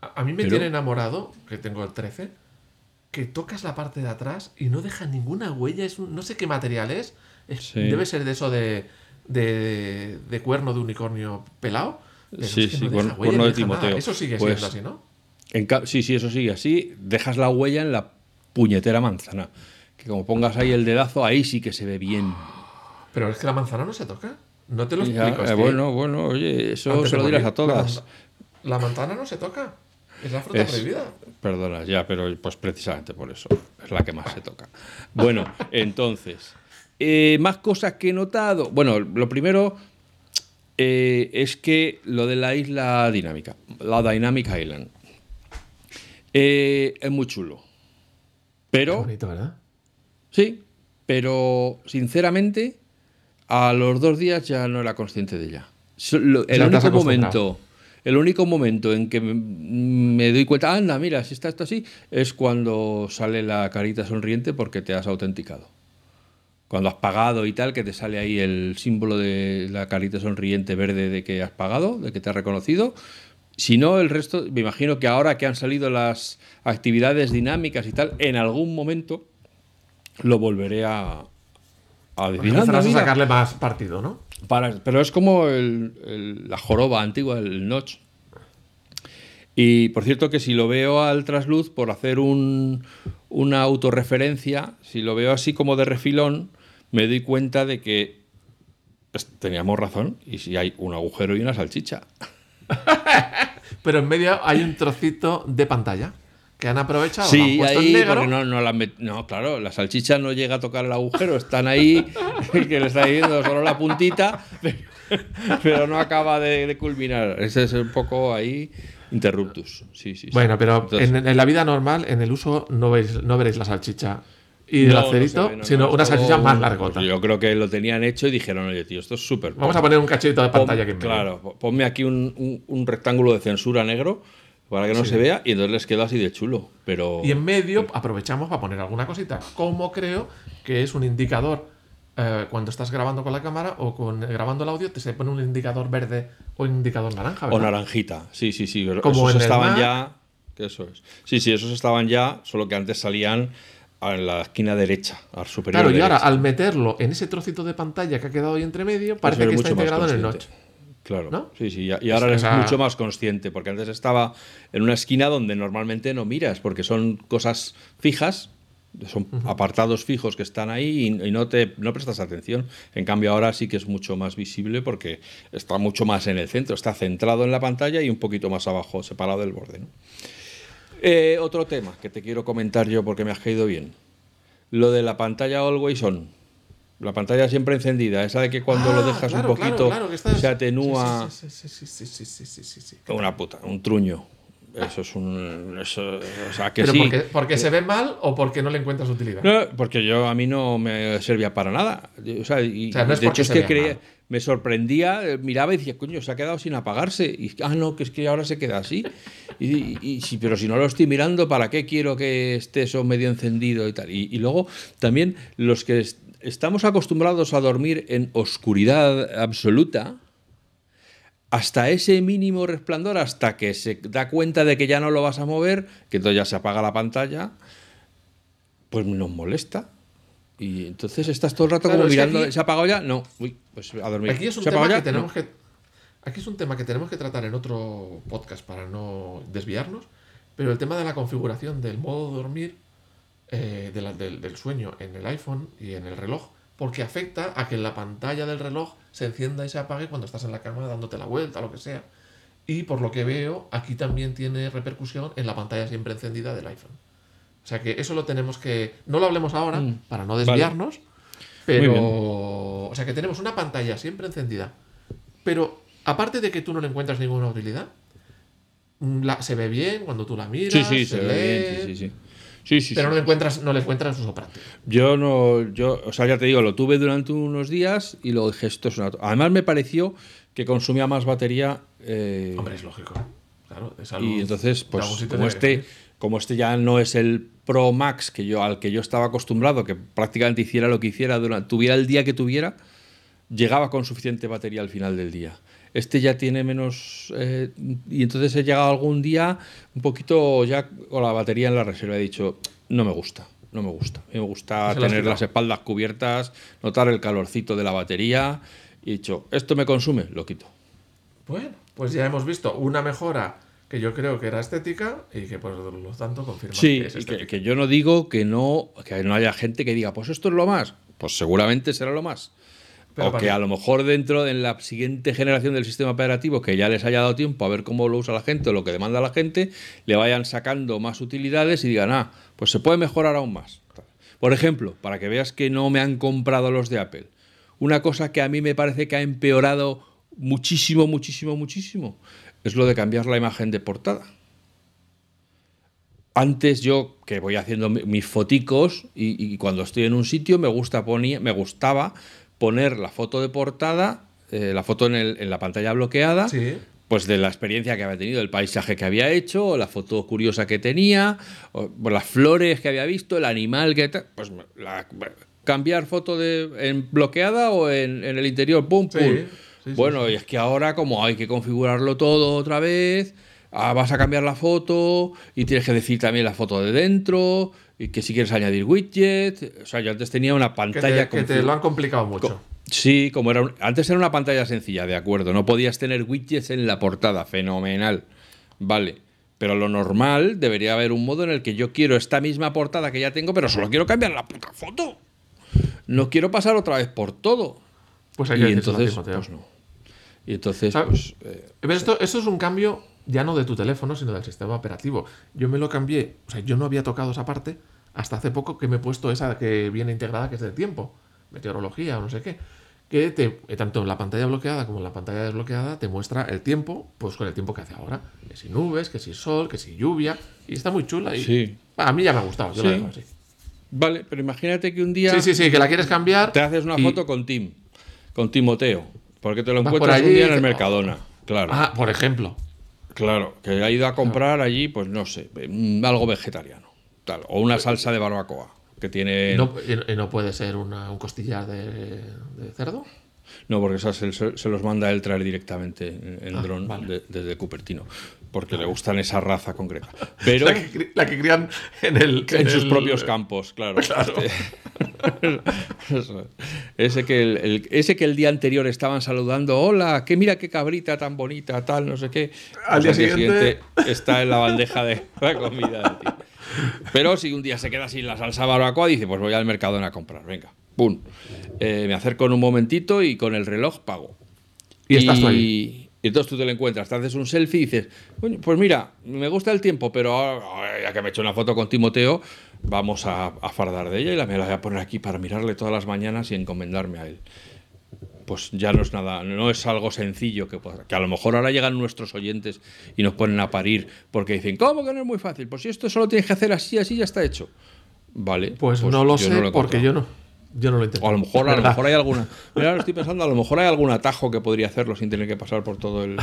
B: A, a mí me
A: Pero-
B: tiene enamorado, que tengo el 13, que tocas la parte de atrás y no deja ninguna huella. Es un- no sé qué material es. es-
A: Sí.
B: Debe ser de eso de, de, de cuerno de unicornio pelado. pero
A: Sí,
B: es que
A: sí,
B: no
A: cuerno-
B: deja huella,
A: cuerno
B: no
A: de
B: deja nada.
A: Timoteo.
B: Eso sigue
A: Pues-
B: siendo así, ¿no?
A: En sí, sí, eso sigue así. Dejas la huella en la puñetera manzana. Que como pongas ahí el dedazo, ahí sí que se ve bien.
B: Pero es que la manzana no se toca. No te lo
A: Ya,
B: explico.
A: eh, bueno, bueno, oye, eso
B: antes
A: se lo dirás
B: morir,
A: a todas.
B: La, manza- la manzana no se toca. Es la fruta
A: Es-
B: prohibida.
A: Perdona, ya, pero pues precisamente por eso es la que más se toca. Bueno, entonces, eh, más cosas que he notado. Bueno, lo primero eh, es que lo de la isla dinámica, la Dynamic Island, eh, es muy chulo.
B: Qué
A: Pero,
B: bonito, ¿verdad?
A: sí, pero sinceramente, a los dos días ya no era consciente de ella. El único momento el único momento en que me, me doy cuenta, anda, mira, si está esto así, es cuando sale la carita sonriente porque te has autenticado. Cuando has pagado y tal, que te sale ahí el símbolo de la carita sonriente verde de que has pagado, de que te has reconocido. Si no, el resto, me imagino que ahora que han salido las actividades dinámicas y tal, en algún momento lo volveré a, a decir. "Anda,
B: Empezarás a
A: mira".
B: sacarle más partido, ¿no?
A: Para- pero es como el- el- la joroba antigua, el notch. Y por cierto que si lo veo al trasluz, por hacer un- una autorreferencia, si lo veo así como de refilón, me doy cuenta de que pues, teníamos razón y si hay un agujero y una salchicha.
B: Pero en medio hay un trocito de pantalla que han aprovechado. han
A: Sí, ahí,
B: negro.
A: no, no, la met- no, claro, la salchicha no llega a tocar el agujero, están ahí, que le está yendo solo la puntita, pero, no acaba de, de culminar. Ese es un poco ahí interruptus. Sí, sí, sí.
B: Bueno, pero
A: Entonces,
B: en, en la vida normal, en el uso, no, veis, no veréis la salchicha y el
A: no,
B: acerito,
A: se ve, no,
B: sino
A: no,
B: una
A: es todo
B: salchicha más
A: pues yo creo que lo tenían hecho y dijeron, oye, tío, esto es súper.
B: Vamos a poner un cachito de
A: Pon-
B: pantalla aquí en medio.
A: Claro, po- ponme aquí un, un- un rectángulo de censura negro para que no se vea y entonces les quedó así de chulo. Pero
B: Y en medio aprovechamos para poner alguna cosita, como creo que es un indicador eh, cuando estás grabando con la cámara o con grabando el audio, te se pone un indicador verde o un indicador naranja.
A: O
B: ¿verdad?
A: naranjita, sí, sí, sí.
B: Como
A: esos
B: en el
A: estaban
B: Mac.
A: ya. que Eso es. Sí, sí, esos estaban ya, solo que antes salían en la esquina derecha, al superior.
B: Claro, y ahora
A: derecha.
B: al meterlo en ese trocito de pantalla que ha quedado ahí entre medio, parece que está
A: mucho más
B: integrado en el notch.
A: Claro,
B: ¿No?
A: sí, sí, y ahora
B: Es-
A: mucho más consciente, porque antes estaba en una esquina donde normalmente no miras, porque son cosas fijas, son apartados fijos que están ahí y, y no te no prestas atención. En cambio ahora sí que es mucho más visible porque está mucho más en el centro, está centrado en la pantalla y un poquito más abajo, separado del borde. ¿no? Eh, otro tema que te quiero comentar yo porque me has caído bien. Lo de la pantalla Always On. La pantalla siempre encendida, esa de que cuando lo
B: ah,
A: dejas un poquito se atenúa.
B: Sí, sí, sí,
A: Una puta, un truño. Eso es un. O sea, que sí.
B: Porque, porque, se ve mal o porque no le encuentras utilidad?
A: Porque yo a mí no me servía para nada. O sea, y,
B: no es
A: de hecho es que creía me sorprendía, eh, miraba y decía, coño, se ha quedado sin apagarse. Y ah, no, que es que ahora se queda así. Y, y- pero si no lo estoy mirando, ¿para qué quiero que esté eso medio encendido y tal? Y, luego también los que est- estamos acostumbrados a dormir en oscuridad absoluta. Hasta ese mínimo resplandor, hasta que se da cuenta de que ya no lo vas a mover, que entonces ya se apaga la pantalla, pues nos molesta. Y entonces estás todo el rato
B: Claro,
A: como mirando,
B: aquí-
A: ¿se ha apagado ya? No, uy, pues a dormir.
B: Aquí es un
A: ¿Se ha
B: tema que
A: ya?
B: tenemos
A: No.
B: que. Aquí es un tema que tenemos que tratar en otro podcast para no desviarnos. Pero el tema de la configuración del modo de dormir eh, de la- del, del sueño en el iPhone y en el reloj, porque afecta a que la pantalla del reloj se encienda y se apague cuando estás en la cama dándote la vuelta, lo que sea. Y por lo que veo, aquí también tiene repercusión en la pantalla siempre encendida del iPhone. O sea que eso lo tenemos que. No lo hablemos ahora
A: Mm.
B: para no desviarnos, pero. O sea que tenemos una pantalla siempre encendida. Pero aparte de que tú no le encuentras ninguna utilidad, mm, la- se ve bien cuando tú la miras.
A: Sí, sí, se, ve
B: lee,
A: bien, sí, sí, sí. Sí, sí,
B: Pero
A: sí.
B: no le encuentras, no le encuentras uso práctico.
A: Yo no, yo, o sea, ya te digo, lo tuve durante unos días y luego dije, esto es una... to-". Además me pareció que consumía más batería. eh,
B: Hombre, es lógico. Claro, de salud.
A: y entonces, pues como este. Como este ya no es el Pro Max que yo, al que yo estaba acostumbrado, que prácticamente hiciera lo que hiciera, durante, tuviera el día que tuviera, llegaba con suficiente batería al final del día. Este ya tiene menos. eh, y entonces he llegado algún día un poquito ya con la batería en la reserva. He dicho, no me gusta, no me gusta. Me gusta tener las espaldas cubiertas, notar el calorcito de la batería. Y he dicho, ¿esto me consume? Lo quito.
B: Bueno, pues ya hemos visto una mejora que yo creo que era estética y que por lo tanto confirma
A: Sí,
B: que es
A: que,
B: estética.
A: que yo no digo que no, que no haya gente que diga, pues esto es lo más. Pues seguramente será lo más.
B: Pero
A: o que
B: mí-
A: a lo mejor dentro de la siguiente generación del sistema operativo, que ya les haya dado tiempo a ver cómo lo usa la gente o lo que demanda la gente, le vayan sacando más utilidades y digan, ah, pues se puede mejorar aún más. Por ejemplo, para que veas que no me han comprado los de Apple, una cosa que a mí me parece que ha empeorado muchísimo, muchísimo, muchísimo, es lo de cambiar la imagen de portada. Antes yo, que voy haciendo mi- mis foticos y, y cuando estoy en un sitio me, gusta ponía- me gustaba poner la foto de portada, eh, la foto en, el- en la pantalla bloqueada,
B: Sí.
A: pues de la experiencia que había tenido, el paisaje que había hecho, o la foto curiosa que tenía, o, las flores que había visto, el animal que... Pues la- cambiar foto de, en bloqueada o en, en el interior, pum, pum.
B: sí, sí,
A: bueno,
B: sí.
A: y es que ahora como hay que configurarlo todo otra vez, ah, vas a cambiar la foto y tienes que decir también la foto de dentro y que si quieres añadir widget, o sea, yo antes tenía una
B: Que
A: pantalla
B: te, que te lo han complicado mucho.
A: Co- Sí, como era un- antes era una pantalla sencilla, de acuerdo. No podías tener widgets en la portada, fenomenal. Vale. Pero lo normal debería haber un modo en el que yo quiero esta misma portada que ya tengo, pero solo quiero cambiar la puta foto. No quiero pasar otra vez por todo.
B: Pues hay
A: y
B: que a
A: entonces, pues no. Y entonces,
B: ¿Sabes?
A: pues. eh,
B: Pero esto, esto es un cambio ya no de tu teléfono, sino del sistema operativo. Yo me lo cambié, o sea, yo no había tocado esa parte hasta hace poco que me he puesto esa que viene integrada, que es del tiempo, meteorología o no sé qué. Que te, eh, tanto en la pantalla bloqueada como en la pantalla desbloqueada te muestra el tiempo, pues con el tiempo que hace ahora. Que si nubes, que si sol, que si lluvia. Y está muy chula. Y,
A: Sí.
B: A mí ya me ha gustado, yo la
A: Sí.
B: dejo así.
A: vale, pero imagínate que un día
B: Sí, sí, sí, que la quieres cambiar.
A: te haces una
B: y-
A: foto con Tim, con Timoteo, porque te lo encuentras un
B: allí
A: día
B: y
A: en el Mercadona. Claro.
B: Ah, por ejemplo.
A: Claro, que ha ido a comprar allí, pues no sé, mm, algo vegetariano. Tal, o una salsa de barbacoa. que tiene...
B: ¿No, y no puede ser una- un costillar de, de cerdo?
A: No, porque esas se, se los manda él traer directamente en, en
B: Ah,
A: dron
B: vale.
A: de- desde Cupertino, porque le gustan esa raza concreta. Pero
B: La que, la que crían en el...
A: en sus
B: el-
A: propios campos, claro. Este- ese, que el, el- ese que el día anterior estaban saludando, hola, que mira qué cabrita tan bonita, tal, no sé qué.
B: Al
A: Pues
B: día siguiente-
A: está en la bandeja de la comida. tío. Pero si un día se queda sin la salsa barbacoa, dice, pues voy al Mercadona a comprar, venga, pum. Eh, me acerco en un momentito y con el reloj pago.
B: Y estás tú ahí.
A: Y entonces tú te lo encuentras, te haces un selfie y dices, "Coño, pues mira, me gusta el tiempo, pero ahora, ya que me he hecho una foto con Timoteo, vamos a, a fardar de ella y la, me la voy a poner aquí para mirarle todas las mañanas y encomendarme a él. Pues ya no es nada, no es algo sencillo que, pueda- que a lo mejor ahora llegan nuestros oyentes y nos ponen a parir porque dicen, ¿cómo que no es muy fácil? Pues si esto solo tienes que hacer así, así ya está hecho. Vale.
B: Pues, no lo sé
A: lo
B: porque yo no. Yo no lo intento.
A: O a lo mejor, a lo mejor hay alguna. Mira, ahora estoy pensando, a lo mejor hay algún atajo que podría hacerlo sin tener que pasar por todo el.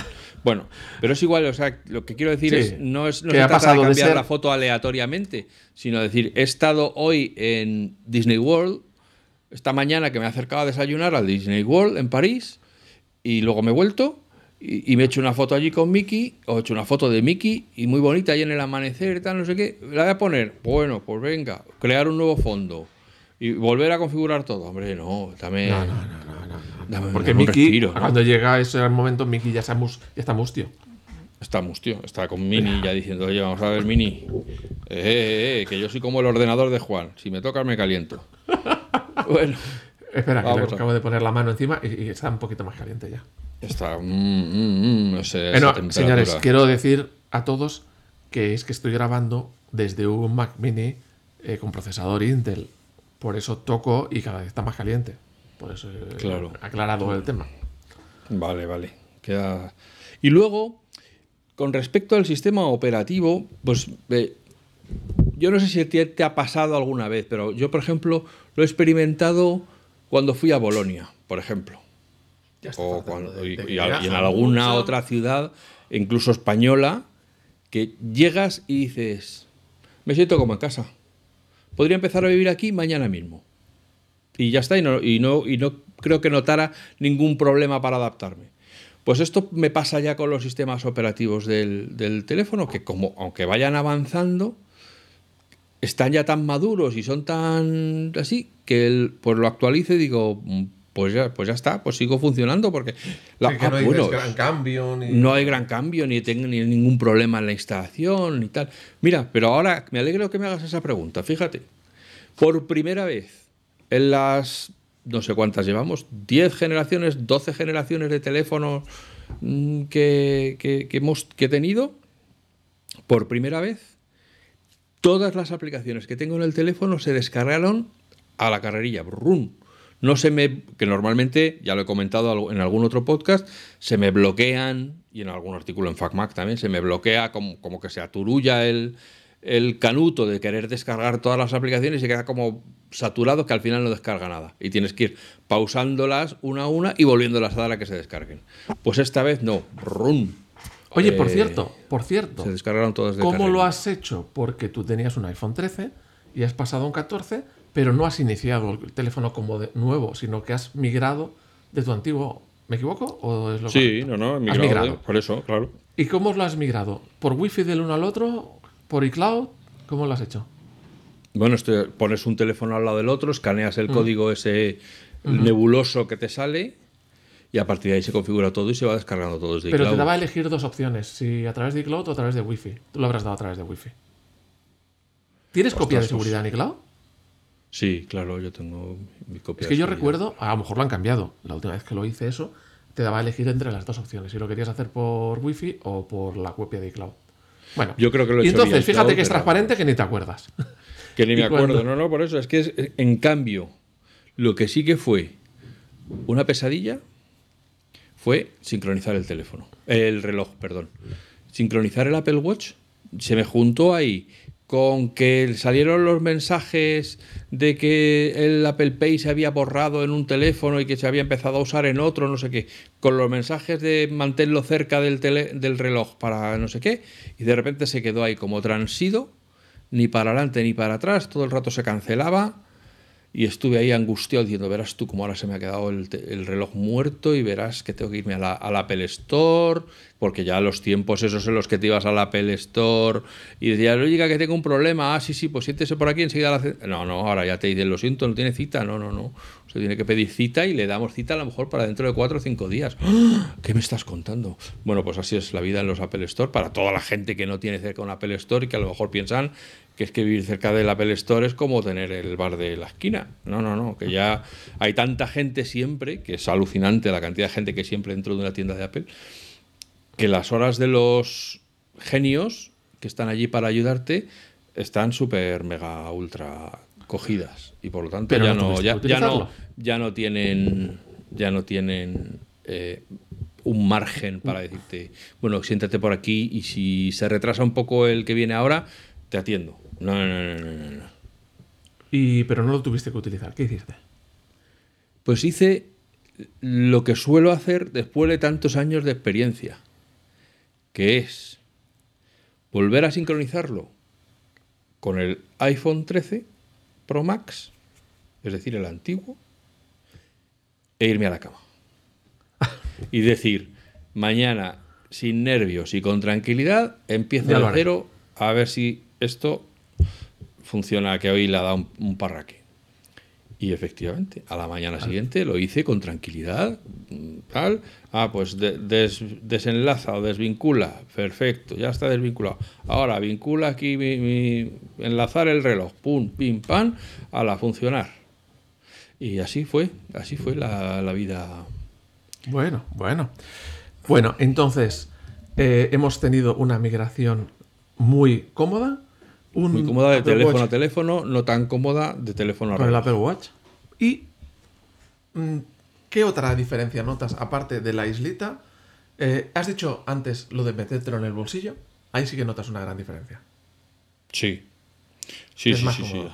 A: Bueno, pero es igual, o sea, lo que quiero decir
B: Sí,
A: es, no es no
B: que
A: se
B: ha
A: trata
B: pasado
A: de
B: de
A: cambiar
B: ser-
A: la foto aleatoriamente, sino decir, he estado hoy en Disney World, esta mañana que me he acercado a desayunar al Disney World en París, y luego me he vuelto. Y, y me he hecho una foto allí con Mickey, o he hecho una foto de Mickey, y muy bonita, ahí en el amanecer y tal, no sé qué. La voy a poner, bueno, pues venga, crear un nuevo fondo. Y volver a configurar todo. Hombre, no, dame.
B: No, no, no, no, no.
A: dame-
B: Porque
A: dame
B: Mickey, cuando llega ese momento, Mickey ya, está mus- ya está mustio.
A: Está mustio, está con Mini ya diciendo, oye, vamos a ver, Mini. Eh, eh, eh, que yo soy como el ordenador de Juan. Si me toca, me caliento. bueno,
B: Espera, que le acabo de poner la mano encima y, y está un poquito más caliente ya.
A: está. mm, mm, mm, no sé.
B: señores, quiero decir a todos que es que estoy grabando desde un Mac Mini eh, con procesador Intel. Por eso toco y cada vez está más caliente. Por eso he
A: Claro.
B: aclarado el tema.
A: Vale, vale. Queda... Y luego, con respecto al sistema operativo, pues eh, yo no sé si te, te ha pasado alguna vez, pero yo, por ejemplo, lo he experimentado cuando fui a Bolonia, por ejemplo.
B: Ya está
A: o
B: faltando
A: cuando-
B: de-
A: y,
B: de que
A: y a- y en alguna
B: mucho.
A: otra ciudad, incluso española, que llegas y dices, me siento como en casa. Podría empezar a vivir aquí mañana mismo. Y ya está, y no, y no, creo que notara ningún problema para adaptarme. Pues esto me pasa ya con los sistemas operativos del, del teléfono, que como, aunque vayan avanzando, están ya tan maduros y son tan así, que el, pues lo actualice y digo, "Mm, pues ya, pues ya está, pues sigo funcionando porque la-
B: Sí, que
A: ah,
B: no hay
A: bueno,
B: gran cambio. Ni...
A: no hay gran cambio, ni tengo ni ningún problema en la instalación, ni tal. Mira, pero ahora me alegro que me hagas esa pregunta. Fíjate, por primera vez en las, no sé cuántas llevamos, 10 generaciones, 12 generaciones de teléfonos mm, que, que- que hemos que he tenido, por primera vez, todas las aplicaciones que tengo en el teléfono se descargaron a la carrerilla. Brum. No se me. que normalmente, ya lo he comentado en algún otro podcast, se me bloquean, y en algún artículo en FacMac también, se me bloquea como, como que se aturulla el, el canuto de querer descargar todas las aplicaciones y queda como saturado que al final no descarga nada. Y tienes que ir pausándolas una a una y volviéndolas a dar a que se descarguen. Pues esta vez no. Brum.
B: Oye, por
A: Eh,
B: cierto, por cierto.
A: Se descargaron todas de
B: ¿Cómo lo has hecho? Porque tú tenías un iPhone 13 y has pasado a un 14, pero no has iniciado el teléfono como de nuevo, sino que has migrado de tu antiguo. ¿Me equivoco? ¿O es lo
A: Sí,
B: correcto?
A: no, no, he
B: Has
A: migrado, de- por eso, claro.
B: ¿Y cómo lo has migrado? ¿Por wifi del uno al otro? ¿Por iCloud? ¿Cómo lo has hecho?
A: Bueno, esto- pones un teléfono al lado del otro, escaneas el código ese nebuloso que te sale y a partir de ahí se configura todo y se va descargando todo desde
B: Pero te daba a elegir dos opciones, si a través de iCloud o a través de wifi. Tú lo habrás dado a través de wifi. ¿Tienes copia de
A: pues.
B: seguridad en iCloud?
A: Sí, claro, yo tengo mi copia.
B: Es que yo recuerdo, a lo mejor lo han cambiado. La última vez que lo hice eso, te daba a elegir entre las dos opciones, si lo querías hacer por wifi o por la copia de iCloud. Bueno,
A: Yo creo que lo he
B: y
A: hecho
B: entonces, fíjate que es transparente que ni te acuerdas.
A: Que ni
B: ¿Y
A: me acuerdo, no, no, por eso. Es que es- en cambio, lo que sí que fue una pesadilla fue sincronizar el teléfono. El reloj, perdón. Sincronizar el Apple Watch se me juntó ahí con que salieron los mensajes de que el Apple Pay se había borrado en un teléfono y que se había empezado a usar en otro, no sé qué, con los mensajes de manténlo cerca del, tele- del reloj para no sé qué, y de repente se quedó ahí como transido ni para adelante ni para atrás, todo el rato se cancelaba y estuve ahí angustiado diciendo, verás tú cómo ahora se me ha quedado el, reloj muerto y verás que tengo que irme a la, al Apple Store, porque ya los tiempos esos en los que te ibas al Apple Store y decías, oiga, que tengo un problema, ah, sí, sí, pues siéntese por aquí, enseguida la... ce-". No, no, ahora ya te dicen, lo siento, no tiene cita, no, no, no. Se tiene que pedir cita y le damos cita a lo mejor para dentro de cuatro o cinco días. ¡Ah! ¿Qué me estás contando? Bueno, pues así es la vida en los Apple Store para toda la gente que no tiene cerca un Apple Store y que a lo mejor piensan que es que vivir cerca del Apple Store es como tener el bar de la esquina. No, no, no, que ya hay tanta gente siempre, que es alucinante la cantidad de gente que siempre dentro de una tienda de Apple, que las horas de los genios que están allí para ayudarte están súper mega ultra cogidas. Y por lo tanto
B: Pero
A: ya
B: no
A: ya, no ya no tienen ya no tienen eh, un margen para decirte bueno siéntate por aquí y si se retrasa un poco el que viene ahora te atiendo no no no no, no, no.
B: Y, pero no lo tuviste que utilizar. ¿Qué hiciste?
A: Pues hice lo que suelo hacer después de tantos años de experiencia, que es volver a sincronizarlo con el iPhone 13 Pro Max, es decir, el antiguo, e irme a la cama. Y decir, mañana, sin nervios y con tranquilidad, empiezo de cero a ver si esto funciona, que hoy le ha dado un, un parraque. Y efectivamente, a la mañana siguiente lo hice con tranquilidad. Tal. Ah, pues de- des- desenlaza o desvincula. Perfecto, ya está desvinculado. Ahora vincula aquí mi, mi- enlazar el reloj. Pum, pim, pam, a la funcionar. Y así fue, así fue la, la vida.
B: Bueno, bueno. Bueno, entonces eh, hemos tenido una migración muy cómoda. Un
A: Muy cómoda de
B: Apple
A: teléfono
B: Watch
A: a teléfono, no tan cómoda de teléfono a
B: con el. Apple Watch. ¿Y mm, qué otra diferencia notas aparte de la islita? Eh, has dicho antes lo de metértelo en el bolsillo. Ahí sí que notas una gran diferencia.
A: Sí. Sí,
B: Es
A: sí,
B: más
A: sí.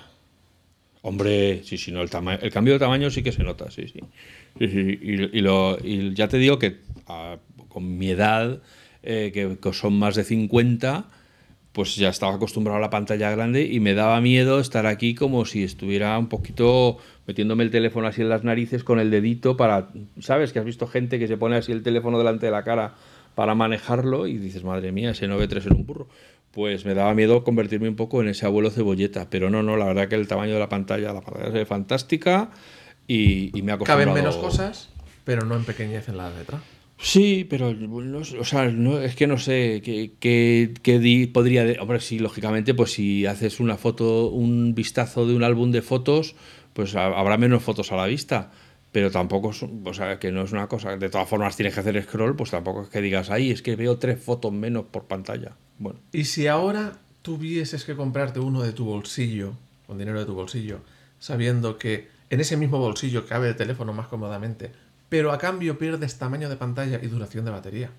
A: Hombre, sí, sí, no, el, tama- el cambio de tamaño sí que se nota, sí, sí. Sí, sí, Y, y lo, y ya te digo que ah, con mi edad, eh, que, que son más de 50, pues ya estaba acostumbrado a la pantalla grande y me daba miedo estar aquí como si estuviera un poquito metiéndome el teléfono así en las narices con el dedito para, ¿sabes? Que has visto gente que se pone así el teléfono delante de la cara para manejarlo y dices, madre mía, ese 9.3 en un burro. Pues me daba miedo convertirme un poco en ese abuelo cebolleta, pero no, no, la verdad que el tamaño de la pantalla, la pantalla se ve fantástica y, y me ha acostumbrado.
B: Caben menos cosas, pero no en pequeñez en la letra.
A: Sí, pero no o sea, no, es que no sé qué, qué- qué di- podría... hombre, sí, lógicamente, pues si haces una foto, un vistazo de un álbum de fotos, pues ha- habrá menos fotos a la vista. Pero tampoco, es, o sea, que no es una cosa... De todas formas, tienes que hacer scroll, pues tampoco es que digas, ahí es que veo tres fotos menos por pantalla. Bueno,
B: Y si ahora tuvieses que comprarte uno de tu bolsillo, con dinero de tu bolsillo, sabiendo que en ese mismo bolsillo cabe el teléfono más cómodamente, pero a cambio pierdes tamaño de pantalla y duración de batería,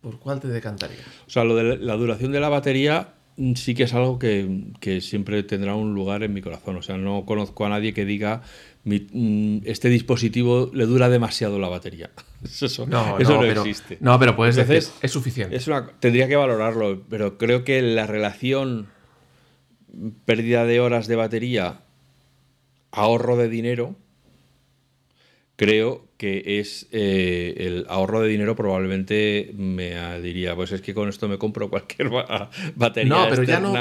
B: ¿por cuál te decantarías?
A: o sea, lo de la duración de la batería mm, sí que es algo que, que siempre tendrá un lugar en mi corazón. O sea, no conozco a nadie que diga, mi- mm, este dispositivo le dura demasiado la batería. Eso, eso no,
B: pero,
A: existe.
B: No, pero puedes
A: Entonces,
B: decir, es suficiente.
A: Es una- tendría que valorarlo, pero creo que la relación pérdida de horas de batería, ahorro de dinero, creo que es eh, el ahorro de dinero probablemente me diría, pues es que con esto me compro cualquier ba- batería
B: No, pero ya no-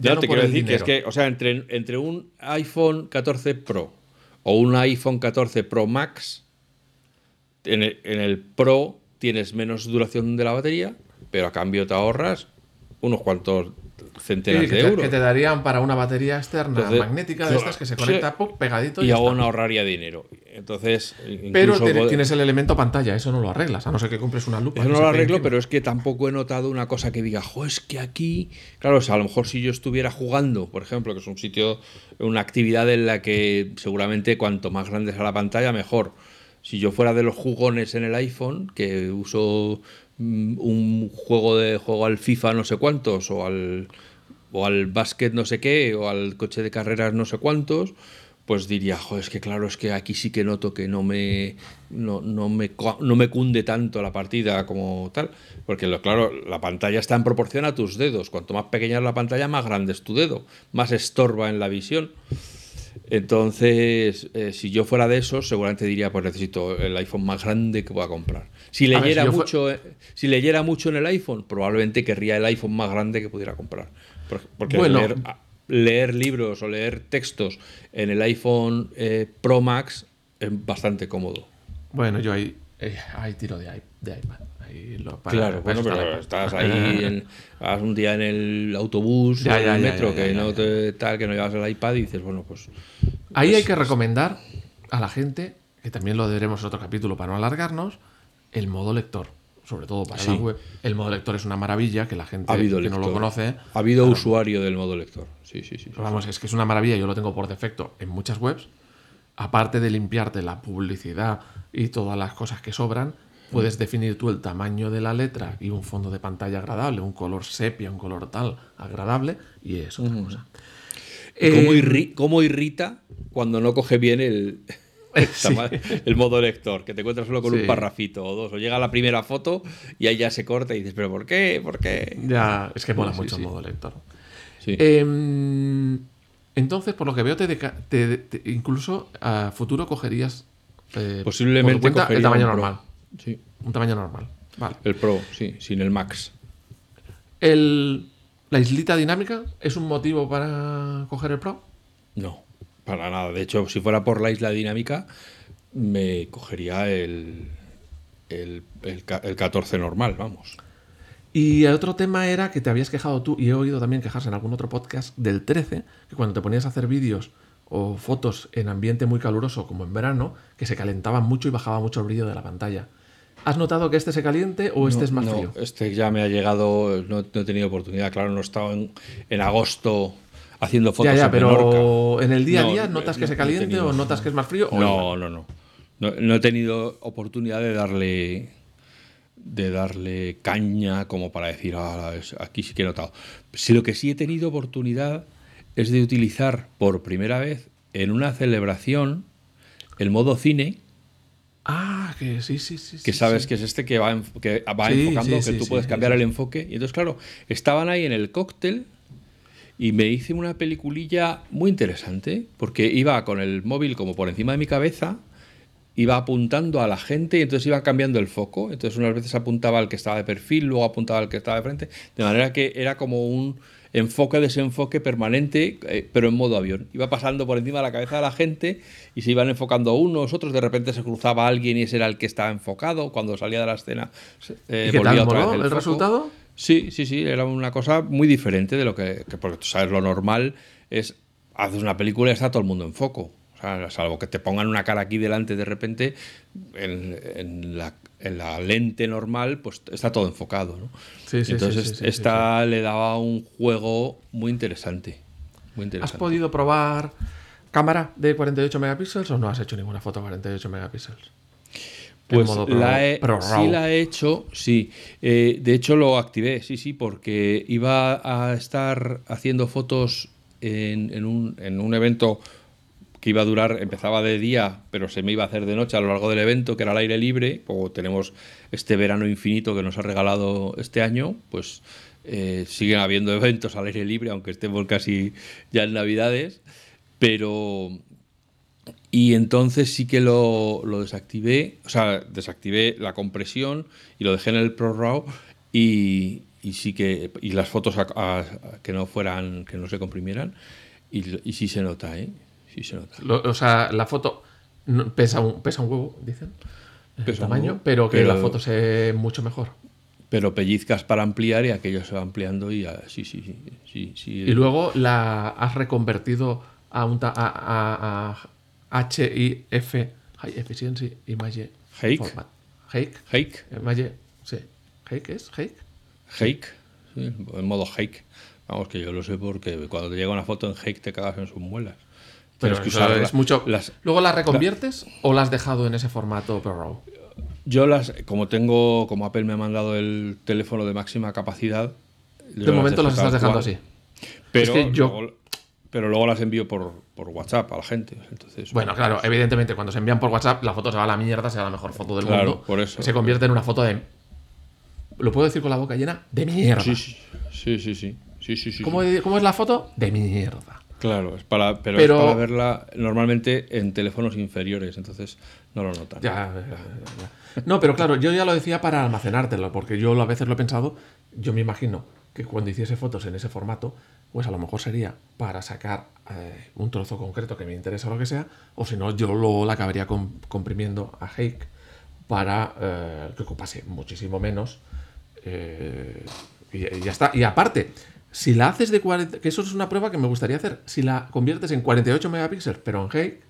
B: ya no
A: te quiero decir que es que, o sea, entre, entre un iPhone 14 Pro o un iPhone 14 Pro Max, en el, en el Pro tienes menos duración de la batería, pero a cambio te ahorras unos cuantos centenas de
B: te,
A: euros.
B: que te darían para una batería externa
A: Entonces,
B: magnética de
A: claro,
B: estas que se
A: sí.
B: conecta pop, pegadito y,
A: y aún ahorraría dinero. Entonces,
B: Pero te- tienes el elemento pantalla, eso no lo arreglas, a no ser que compres una lupa.
A: Eso no lo arreglo,
B: encima.
A: pero es que tampoco he notado una cosa que diga, jo, es que aquí. Claro, o sea, a lo mejor si yo estuviera jugando, por ejemplo, que es un sitio, una actividad en la que seguramente cuanto más grande sea la pantalla, mejor. Si yo fuera de los jugones en el iPhone, que uso mm, un juego de juego al FIFA no sé cuántos, o al, o al básquet no sé qué, o al coche de carreras no sé cuántos, pues diría, joder, es que claro, es que aquí sí que noto que no me, no, no me, no me cunde tanto la partida como tal. Porque, lo, claro, la pantalla está en proporción a tus dedos. Cuanto más pequeña es la pantalla, más grande es tu dedo. Más estorba en la visión. Entonces, eh, si yo fuera de esos, seguramente diría, pues necesito el iPhone más grande que pueda comprar. Si
B: ver,
A: leyera,
B: si
A: mucho, eh, si leyera mucho en el iPhone, probablemente querría el iPhone más grande que pudiera comprar. Por- Porque
B: Bueno.
A: leer, libros o leer textos en el iPhone eh, Pro Max es bastante cómodo.
B: Bueno, yo ahí, eh, ahí tiro de, i- de iPad. Ahí lo- para-
A: Claro,
B: para
A: bueno, pero estás ahí, en, vas un día en el autobús
B: Ya,
A: o en
B: ya,
A: el metro
B: ya,
A: que no te tal, que no llevas el iPad y dices, bueno, pues
B: Ahí hay
A: Pues-
B: que recomendar a la gente, que también lo veremos en otro capítulo para no alargarnos, el modo lector. Sobre todo para
A: Sí.
B: la web. El modo lector es una maravilla que la gente
A: ha
B: que no lo conoce.
A: Ha habido usuario del modo lector. Sí, sí, sí.
B: vamos, es que es una maravilla, yo lo tengo por defecto en muchas webs. Aparte de limpiarte la publicidad y todas las cosas que sobran, puedes definir tú el tamaño de la letra y un fondo de pantalla agradable, un color sepia, un color tal agradable, y es otra cosa.
A: ¿Cómo,
B: Eh,
A: irri- cómo irrita cuando no coge bien el, el, modo lector? Que te encuentras solo con
B: Sí.
A: un parrafito o dos. O llega la primera foto y ahí ya se corta y dices, ¿pero por qué? ¿Por qué?
B: Ya, es que mola
A: Sí,
B: mucho el modo lector. Em, entonces, por lo que veo, te, te- te- incluso a futuro cogerías eh,
A: Posiblemente
B: cuenta, el tamaño normal.
A: Sí.
B: Un tamaño normal. Vale.
A: El Pro, sí, sin el Max.
B: El, ¿La islita dinámica es un motivo para coger el Pro?
A: No, para nada. De hecho, si fuera por la isla dinámica, me cogería el, el, el, ca- el 14 normal, vamos.
B: Y el otro tema era que te habías quejado tú, y he oído también quejarse en algún otro podcast del 13, que cuando te ponías a hacer vídeos o fotos en ambiente muy caluroso, como en verano, que se calentaba mucho y bajaba mucho el brillo de la pantalla. ¿Has notado que este se caliente o este es más
A: No,
B: frío?
A: Este ya me ha llegado, no, no he tenido oportunidad. Claro, no he estado en, en agosto haciendo fotos
B: Ya, ya,
A: en
B: pero
A: Menorca.
B: en el día a día
A: no,
B: notas que
A: no,
B: se caliente o notas que es más frío.
A: No, no, no, no. No he tenido oportunidad de darle de darle caña como para decir, "Ah, aquí sí que he notado. Si lo que sí he tenido oportunidad es de utilizar por primera vez en una celebración el modo cine,
B: Ah, que sí, sí, sí.
A: que sabes
B: sí.
A: que es este que va, que va
B: Sí,
A: enfocando,
B: sí,
A: que
B: sí,
A: tú
B: sí,
A: puedes
B: sí,
A: cambiar
B: sí.
A: el enfoque. Y entonces, claro, estaban ahí en el cóctel y me hice una peliculilla muy interesante, porque iba con el móvil como por encima de mi cabeza, iba apuntando a la gente y entonces iba cambiando el foco. Entonces unas veces apuntaba al que estaba de perfil, luego apuntaba al que estaba de frente, de manera que era como un enfoque-desenfoque permanente, eh, pero en modo avión. Iba pasando por encima de la cabeza de la gente y se iban enfocando unos, otros, de repente se cruzaba alguien y ese era el que estaba enfocado. Cuando salía de la escena, eh,
B: ¿Y qué
A: volvía
B: tal,
A: otra
B: el
A: foco.
B: resultado?
A: Sí, sí, sí, era una cosa muy diferente de lo que, que porque tú sabes, lo normal es, haces una película y está todo el mundo en foco. O sea, salvo que te pongan una cara aquí delante de repente, en, en la, en la lente normal, pues está todo enfocado. ¿no?
B: Sí, sí,
A: Entonces,
B: sí,
A: esta le daba un juego muy interesante. Muy
B: ¿Has
A: interesante.
B: podido probar cámara de 48 megapíxeles o no has hecho ninguna foto de 48 megapíxeles?
A: Pues
B: modo pro-
A: la he-
B: pro
A: sí la he hecho, sí. Eh, de hecho lo activé, sí, sí, porque iba a estar haciendo fotos en, en un, en un evento que iba a durar, empezaba de día, pero se me iba a hacer de noche a lo largo del evento, que era al aire libre, como tenemos este verano infinito que nos ha regalado este año, pues eh, siguen habiendo eventos al aire libre, aunque estemos casi ya en Navidades, pero y entonces sí que lo, lo desactivé, o sea, desactivé la compresión y lo dejé en el ProRAW y, y sí que y las fotos a- a- a que no fueran, que no se comprimieran y, y sí se nota, ¿eh? Sí se nota.
B: Lo- o sea, la foto pesa un, pesa un huevo, dicen. El
A: Pesa un
B: tamaño,
A: huevo,
B: pero que
A: pero-
B: la foto se mucho mejor.
A: Pero pellizcas para ampliar y aquello se va ampliando y ah, sí, sí, sí, sí, sí.
B: Y luego la has reconvertido a un ta- a HIF, High Efficiency Image
A: Hake.
B: Format. Hake.
A: Hake,
B: Image, sí. Hake es Hake.
A: Hake, sí, en modo Hake. Vamos, que yo lo sé porque cuando te llega una foto en Hake te cagas en sus muelas.
B: Pero
A: Tienes que usar
B: es
A: la-
B: mucho.
A: las-
B: Luego la reconviertes o la has dejado en ese formato ProRAW.
A: Yo las, como tengo, como Apple me ha mandado el teléfono de máxima capacidad.
B: De momento las estás dejando
A: cual.
B: así.
A: Pero
B: Es que yo-
A: luego- Pero luego las envío por, por WhatsApp a la gente. Entonces,
B: Bueno, claro, evidentemente, cuando se envían por WhatsApp, la foto se va a la mierda, sea la mejor foto del
A: Claro,
B: mundo.
A: por eso.
B: Se convierte en una foto de. ¿Lo puedo decir con la boca llena? De mierda.
A: Sí, sí, sí, sí, sí. sí, sí, sí,
B: ¿Cómo, es la foto? De mierda.
A: Claro, es para, pero,
B: Pero-
A: es para verla normalmente en teléfonos inferiores, entonces no lo notan.
B: Ya, ya, ya. No, pero claro, yo ya lo decía para almacenártelo, porque yo a veces lo he pensado, yo me imagino que cuando hiciese fotos en ese formato, pues a lo mejor sería para sacar eh, un trozo concreto que me interesa o lo que sea, o si no, yo luego la acabaría com- comprimiendo a Hake para eh, que ocupase muchísimo menos. eh, y, y ya está. Y aparte, si la haces de 40, que eso es una prueba que me gustaría hacer, si la conviertes en 48 megapíxeles, pero en Hake,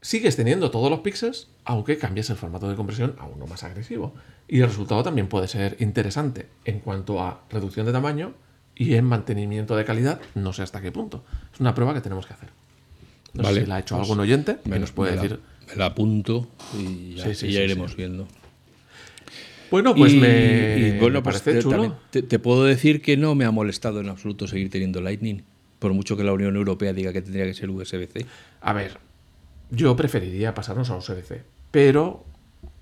B: sigues teniendo todos los píxeles, aunque cambies el formato de compresión a uno más agresivo. Y el resultado también puede ser interesante en cuanto a reducción de tamaño y en mantenimiento de calidad, no sé hasta qué punto. Es una prueba que tenemos que hacer. No
A: Vale,
B: sé si la ha hecho
A: pues
B: algún oyente que
A: Me-
B: nos puede
A: me la-
B: decir.
A: me la apunto y ya,
B: Sí, sí,
A: y ya
B: sí,
A: iremos viendo.
B: Bueno, pues
A: y,
B: me,
A: y, bueno,
B: me
A: pues
B: parece
A: te,
B: chulo.
A: te, te puedo decir que no me ha molestado en absoluto seguir teniendo Lightning, por mucho que la Unión Europea diga que tendría que ser USB-C.
B: A ver, yo preferiría pasarnos a USB-C, pero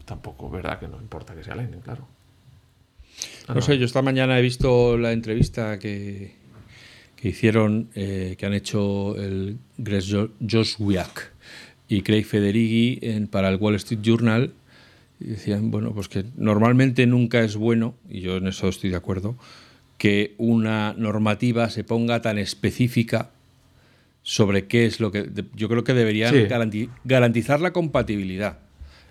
B: tampoco, ¿verdad? Que no importa que sea Lightning, claro. Ah,
A: No sé, yo esta mañana he visto la entrevista que, que hicieron, eh, que han hecho el Greg Jo- Joswiak y Craig Federighi en, para el Wall Street Journal. Y decían, bueno, pues que normalmente nunca es bueno, y yo en eso estoy de acuerdo, que una normativa se ponga tan específica sobre qué es lo que... Yo creo que deberían
B: Sí.
A: garantizar la compatibilidad.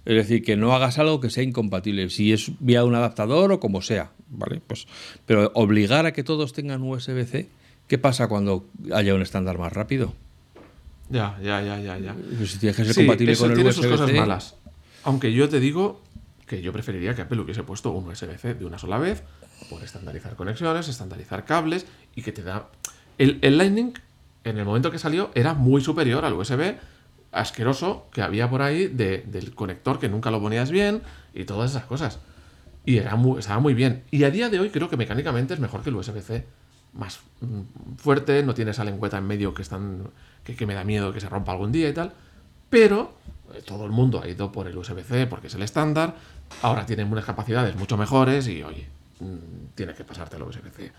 A: Es decir, que no hagas algo que sea incompatible, si es vía un adaptador o como sea, ¿vale? Pues, pero obligar a que todos tengan USB-C, ¿qué pasa cuando haya un estándar más rápido?
B: Ya, ya, ya, ya, ya.
A: Pues si tienes que ser
B: Sí,
A: compatible
B: eso
A: con el
B: tiene
A: USB-C.
B: sus cosas malas. Aunque yo te digo que yo preferiría que Apple hubiese puesto un USB-C de una sola vez por estandarizar conexiones, estandarizar cables y que te da... El, el Lightning, en el momento que salió, era muy superior al USB asqueroso que había por ahí de- del conector que nunca lo ponías bien y todas esas cosas. Y era muy, estaba muy bien. Y a día de hoy creo que mecánicamente es mejor que el USB-C. Más mm, fuerte, no tiene esa lengüeta en medio que, están, que, que me da miedo que se rompa algún día y tal. Pero eh, todo el mundo ha ido por el USB-C porque es el estándar. Ahora tienen unas capacidades mucho mejores y, oye, mm, tiene que pasarte al USB-C.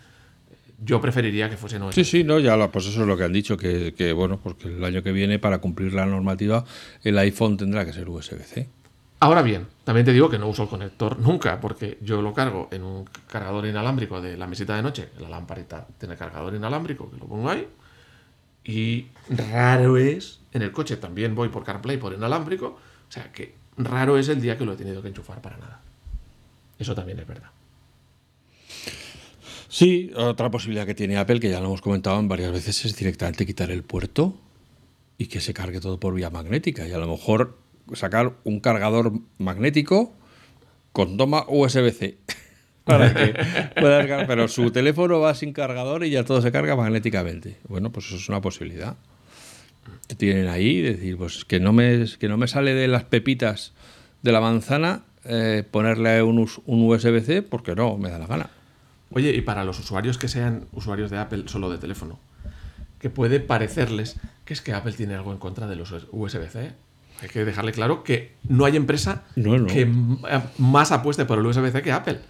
B: Yo preferiría que fuese no
A: Sí, sí, no, ya lo- pues eso es lo que han dicho, que, que, bueno, porque el año que viene, para cumplir la normativa, el iPhone tendrá que ser USB-C.
B: Ahora bien, también te digo que no uso el conector nunca, porque yo lo cargo en un cargador inalámbrico de la mesita de noche. La lamparita tiene cargador inalámbrico, que lo pongo ahí. Y raro es, en el coche también voy por CarPlay por inalámbrico. O sea que raro es el día que lo he tenido que enchufar para nada. Eso también es verdad.
A: Sí, otra posibilidad que tiene Apple, que ya lo hemos comentado en varias veces, es directamente quitar el puerto y que se cargue todo por vía magnética. Y a lo mejor sacar un cargador magnético con toma USB-C. Para que pueda cargar, pero su teléfono va sin cargador y ya todo se carga magnéticamente. Bueno, pues eso es una posibilidad. Que tienen ahí, decir, pues que no me, que no me sale de las pepitas de la manzana eh, ponerle un, un USB-C porque no, me da la gana.
B: Oye, y para los usuarios que sean usuarios de Apple solo de teléfono, que puede parecerles que es que Apple tiene algo en contra de los USB-C. Hay que dejarle claro que no hay empresa
A: No, no.
B: que eh, más apueste por el USB-C que Apple.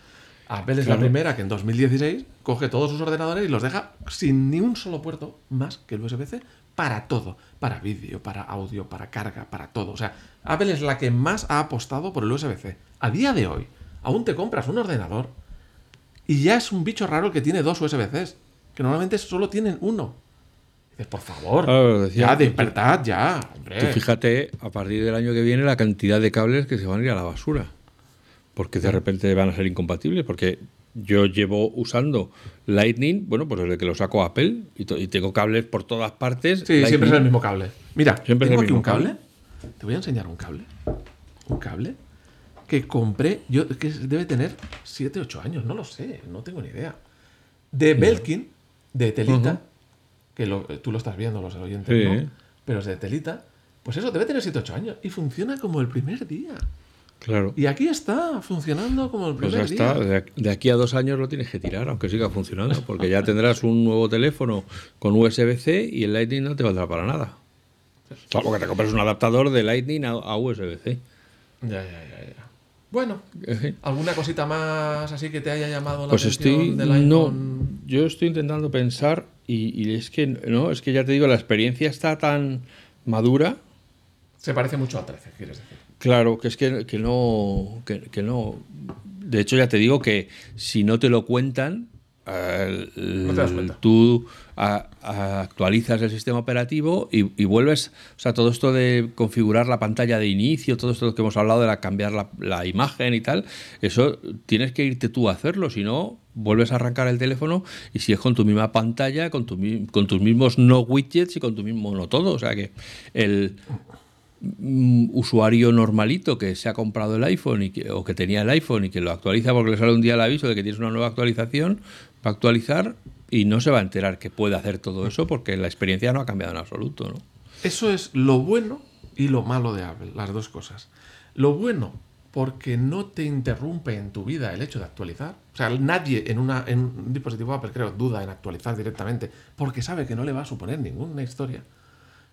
B: Apple es
A: Claro.
B: la primera que en 2016 coge todos sus ordenadores y los deja sin ni un solo puerto más que el USB-C para todo, para vídeo, para audio, para carga, para todo. O sea, Apple es la que más ha apostado por el USB-C. A día de hoy, aún te compras un ordenador y ya es un bicho raro el que tiene dos USB-Cs, que normalmente solo tienen uno. Dices, por favor,
A: Claro, decía
B: ya
A: tú-
B: despertad, ya, hombre.
A: Tú fíjate, a partir del año que viene, la cantidad de cables que se van a ir a la basura. Porque de repente van a ser incompatibles. Porque yo llevo usando Lightning, bueno, pues desde que lo saco Apple, y, tengo cables por todas partes.
B: Sí, siempre es el mismo cable. Mira,
A: Siempre es
B: tengo aquí un cable.
A: cable.
B: Te voy a enseñar un cable. Un cable que compré, yo que debe tener 7, 8 años, no lo sé, no tengo ni idea. De Belkin, de telita, que lo- tú lo estás viendo, los oyentes,
A: Sí.
B: ¿no? Pero es de telita. Pues eso, debe tener 7, 8 años y funciona como el primer día.
A: Claro.
B: Y aquí está funcionando como el
A: Pues
B: primer día.
A: de aquí- de aquí a dos años lo tienes que tirar, aunque siga funcionando, porque ya tendrás un nuevo teléfono con USB-C y el Lightning no te valdrá para nada. Salvo que te compres un adaptador de Lightning a, a USB-C.
B: Ya, ya, ya, ya. Bueno, ¿alguna cosita más así que te haya llamado la
A: Pues
B: atención
A: estoy,
B: del
A: no,
B: iPhone?
A: yo estoy intentando pensar y, y es que no, es que ya te digo, la experiencia está tan madura,
B: Se parece mucho al 13, quieres decir.
A: claro, que es que, que no, que, que no. De hecho, ya te digo que si no te lo cuentan,
B: No te das cuenta.
A: tú a- actualizas el sistema operativo y, y vuelves, o sea, todo esto de configurar la pantalla de inicio, todo esto que hemos hablado de cambiar la, imagen y tal, eso tienes que irte tú a hacerlo, si no, vuelves a arrancar el teléfono y sigues con tu misma pantalla, con, tu con tus mismos no widgets y con tu mismo no todo, o sea que el mm, usuario normalito que se ha comprado el iPhone y que, o que tenía el iPhone y que lo actualiza porque le sale un día el aviso de que tienes una nueva actualización, va a actualizar y no se va a enterar que puede hacer todo eso porque la experiencia no ha cambiado en absoluto, ¿no?
B: Eso es lo bueno y lo malo de Apple, las dos cosas. Lo bueno, porque no te interrumpe en tu vida el hecho de actualizar. O sea, nadie en, una, en un dispositivo Apple, creo, duda en actualizar directamente, porque sabe que no le va a suponer ninguna historia.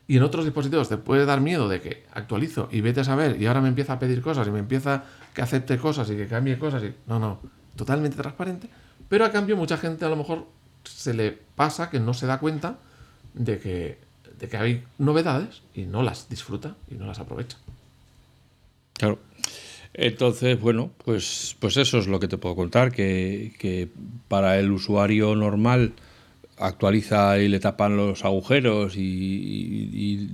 B: Y en otros dispositivos te puede dar miedo de que actualizo y vete a saber y ahora me empieza a pedir cosas y me empieza que acepte cosas y que cambie cosas y no, no, totalmente transparente. Pero a cambio mucha gente a lo mejor se le pasa que no se da cuenta de que, de que hay novedades y no las disfruta y no las aprovecha.
A: Claro. Entonces, bueno, pues, pues eso es lo que te puedo contar, que, que para el usuario normal actualiza y le tapan los agujeros y,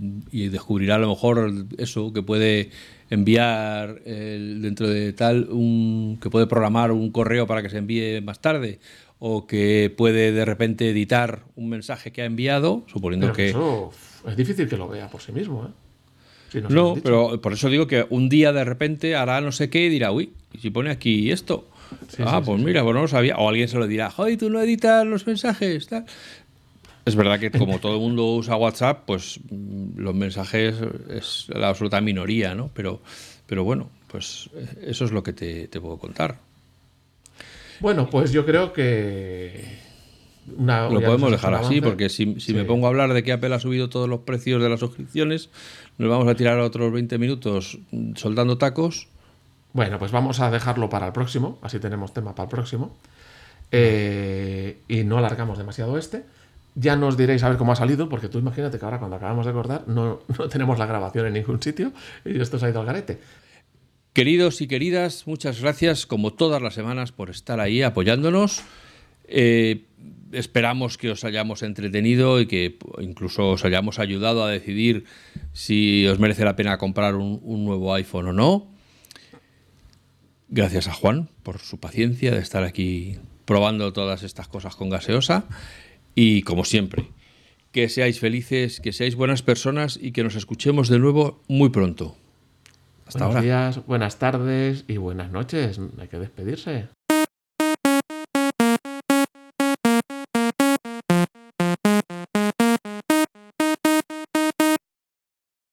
A: descubrirá a lo mejor eso, que puede enviar el- dentro de tal, un, que puede programar un correo para que se envíe más tarde o que puede de repente editar un mensaje que ha enviado, suponiendo
B: Pero
A: que...
B: eso es difícil que lo vea por sí mismo. ¿eh? Si no
A: pero por eso digo que un día de repente hará no sé qué y dirá, uy, ¿y si pone aquí esto?
B: Sí,
A: ah,
B: sí,
A: pues
B: sí,
A: mira, pues no lo sabía. O alguien se lo dirá, ¡ay, tú no editas los mensajes! tal". Es verdad que como todo el mundo usa WhatsApp, pues mm, los mensajes es la absoluta minoría, ¿no? Pero, pero bueno, pues eh, eso es lo que te, te puedo contar.
B: Bueno, pues yo creo que. Una,
A: Lo podemos dejar así, porque si, si
B: Sí.
A: me pongo a hablar de que Apple ha subido todos los precios de las suscripciones, nos vamos a tirar otros 20 minutos soldando tacos.
B: Bueno, pues vamos a dejarlo para el próximo, así tenemos tema para el próximo. Eh, y no alargamos demasiado este. Ya nos diréis a ver cómo ha salido, porque tú imagínate que ahora cuando acabamos de acordar no, no tenemos la grabación en ningún sitio y esto se ha ido al garete.
A: Queridos y queridas, muchas gracias como todas las semanas por estar ahí apoyándonos. Eh, esperamos que os hayamos entretenido y que incluso os hayamos ayudado a decidir si os merece la pena comprar un, un nuevo iPhone o no. Gracias a Juan por su paciencia de estar aquí probando todas estas cosas con gaseosa. Y como siempre, que seáis felices, que seáis buenas personas y que nos escuchemos de nuevo muy pronto. Hasta
B: Buenos
A: ahora.
B: días, buenas tardes y buenas noches. Hay que despedirse.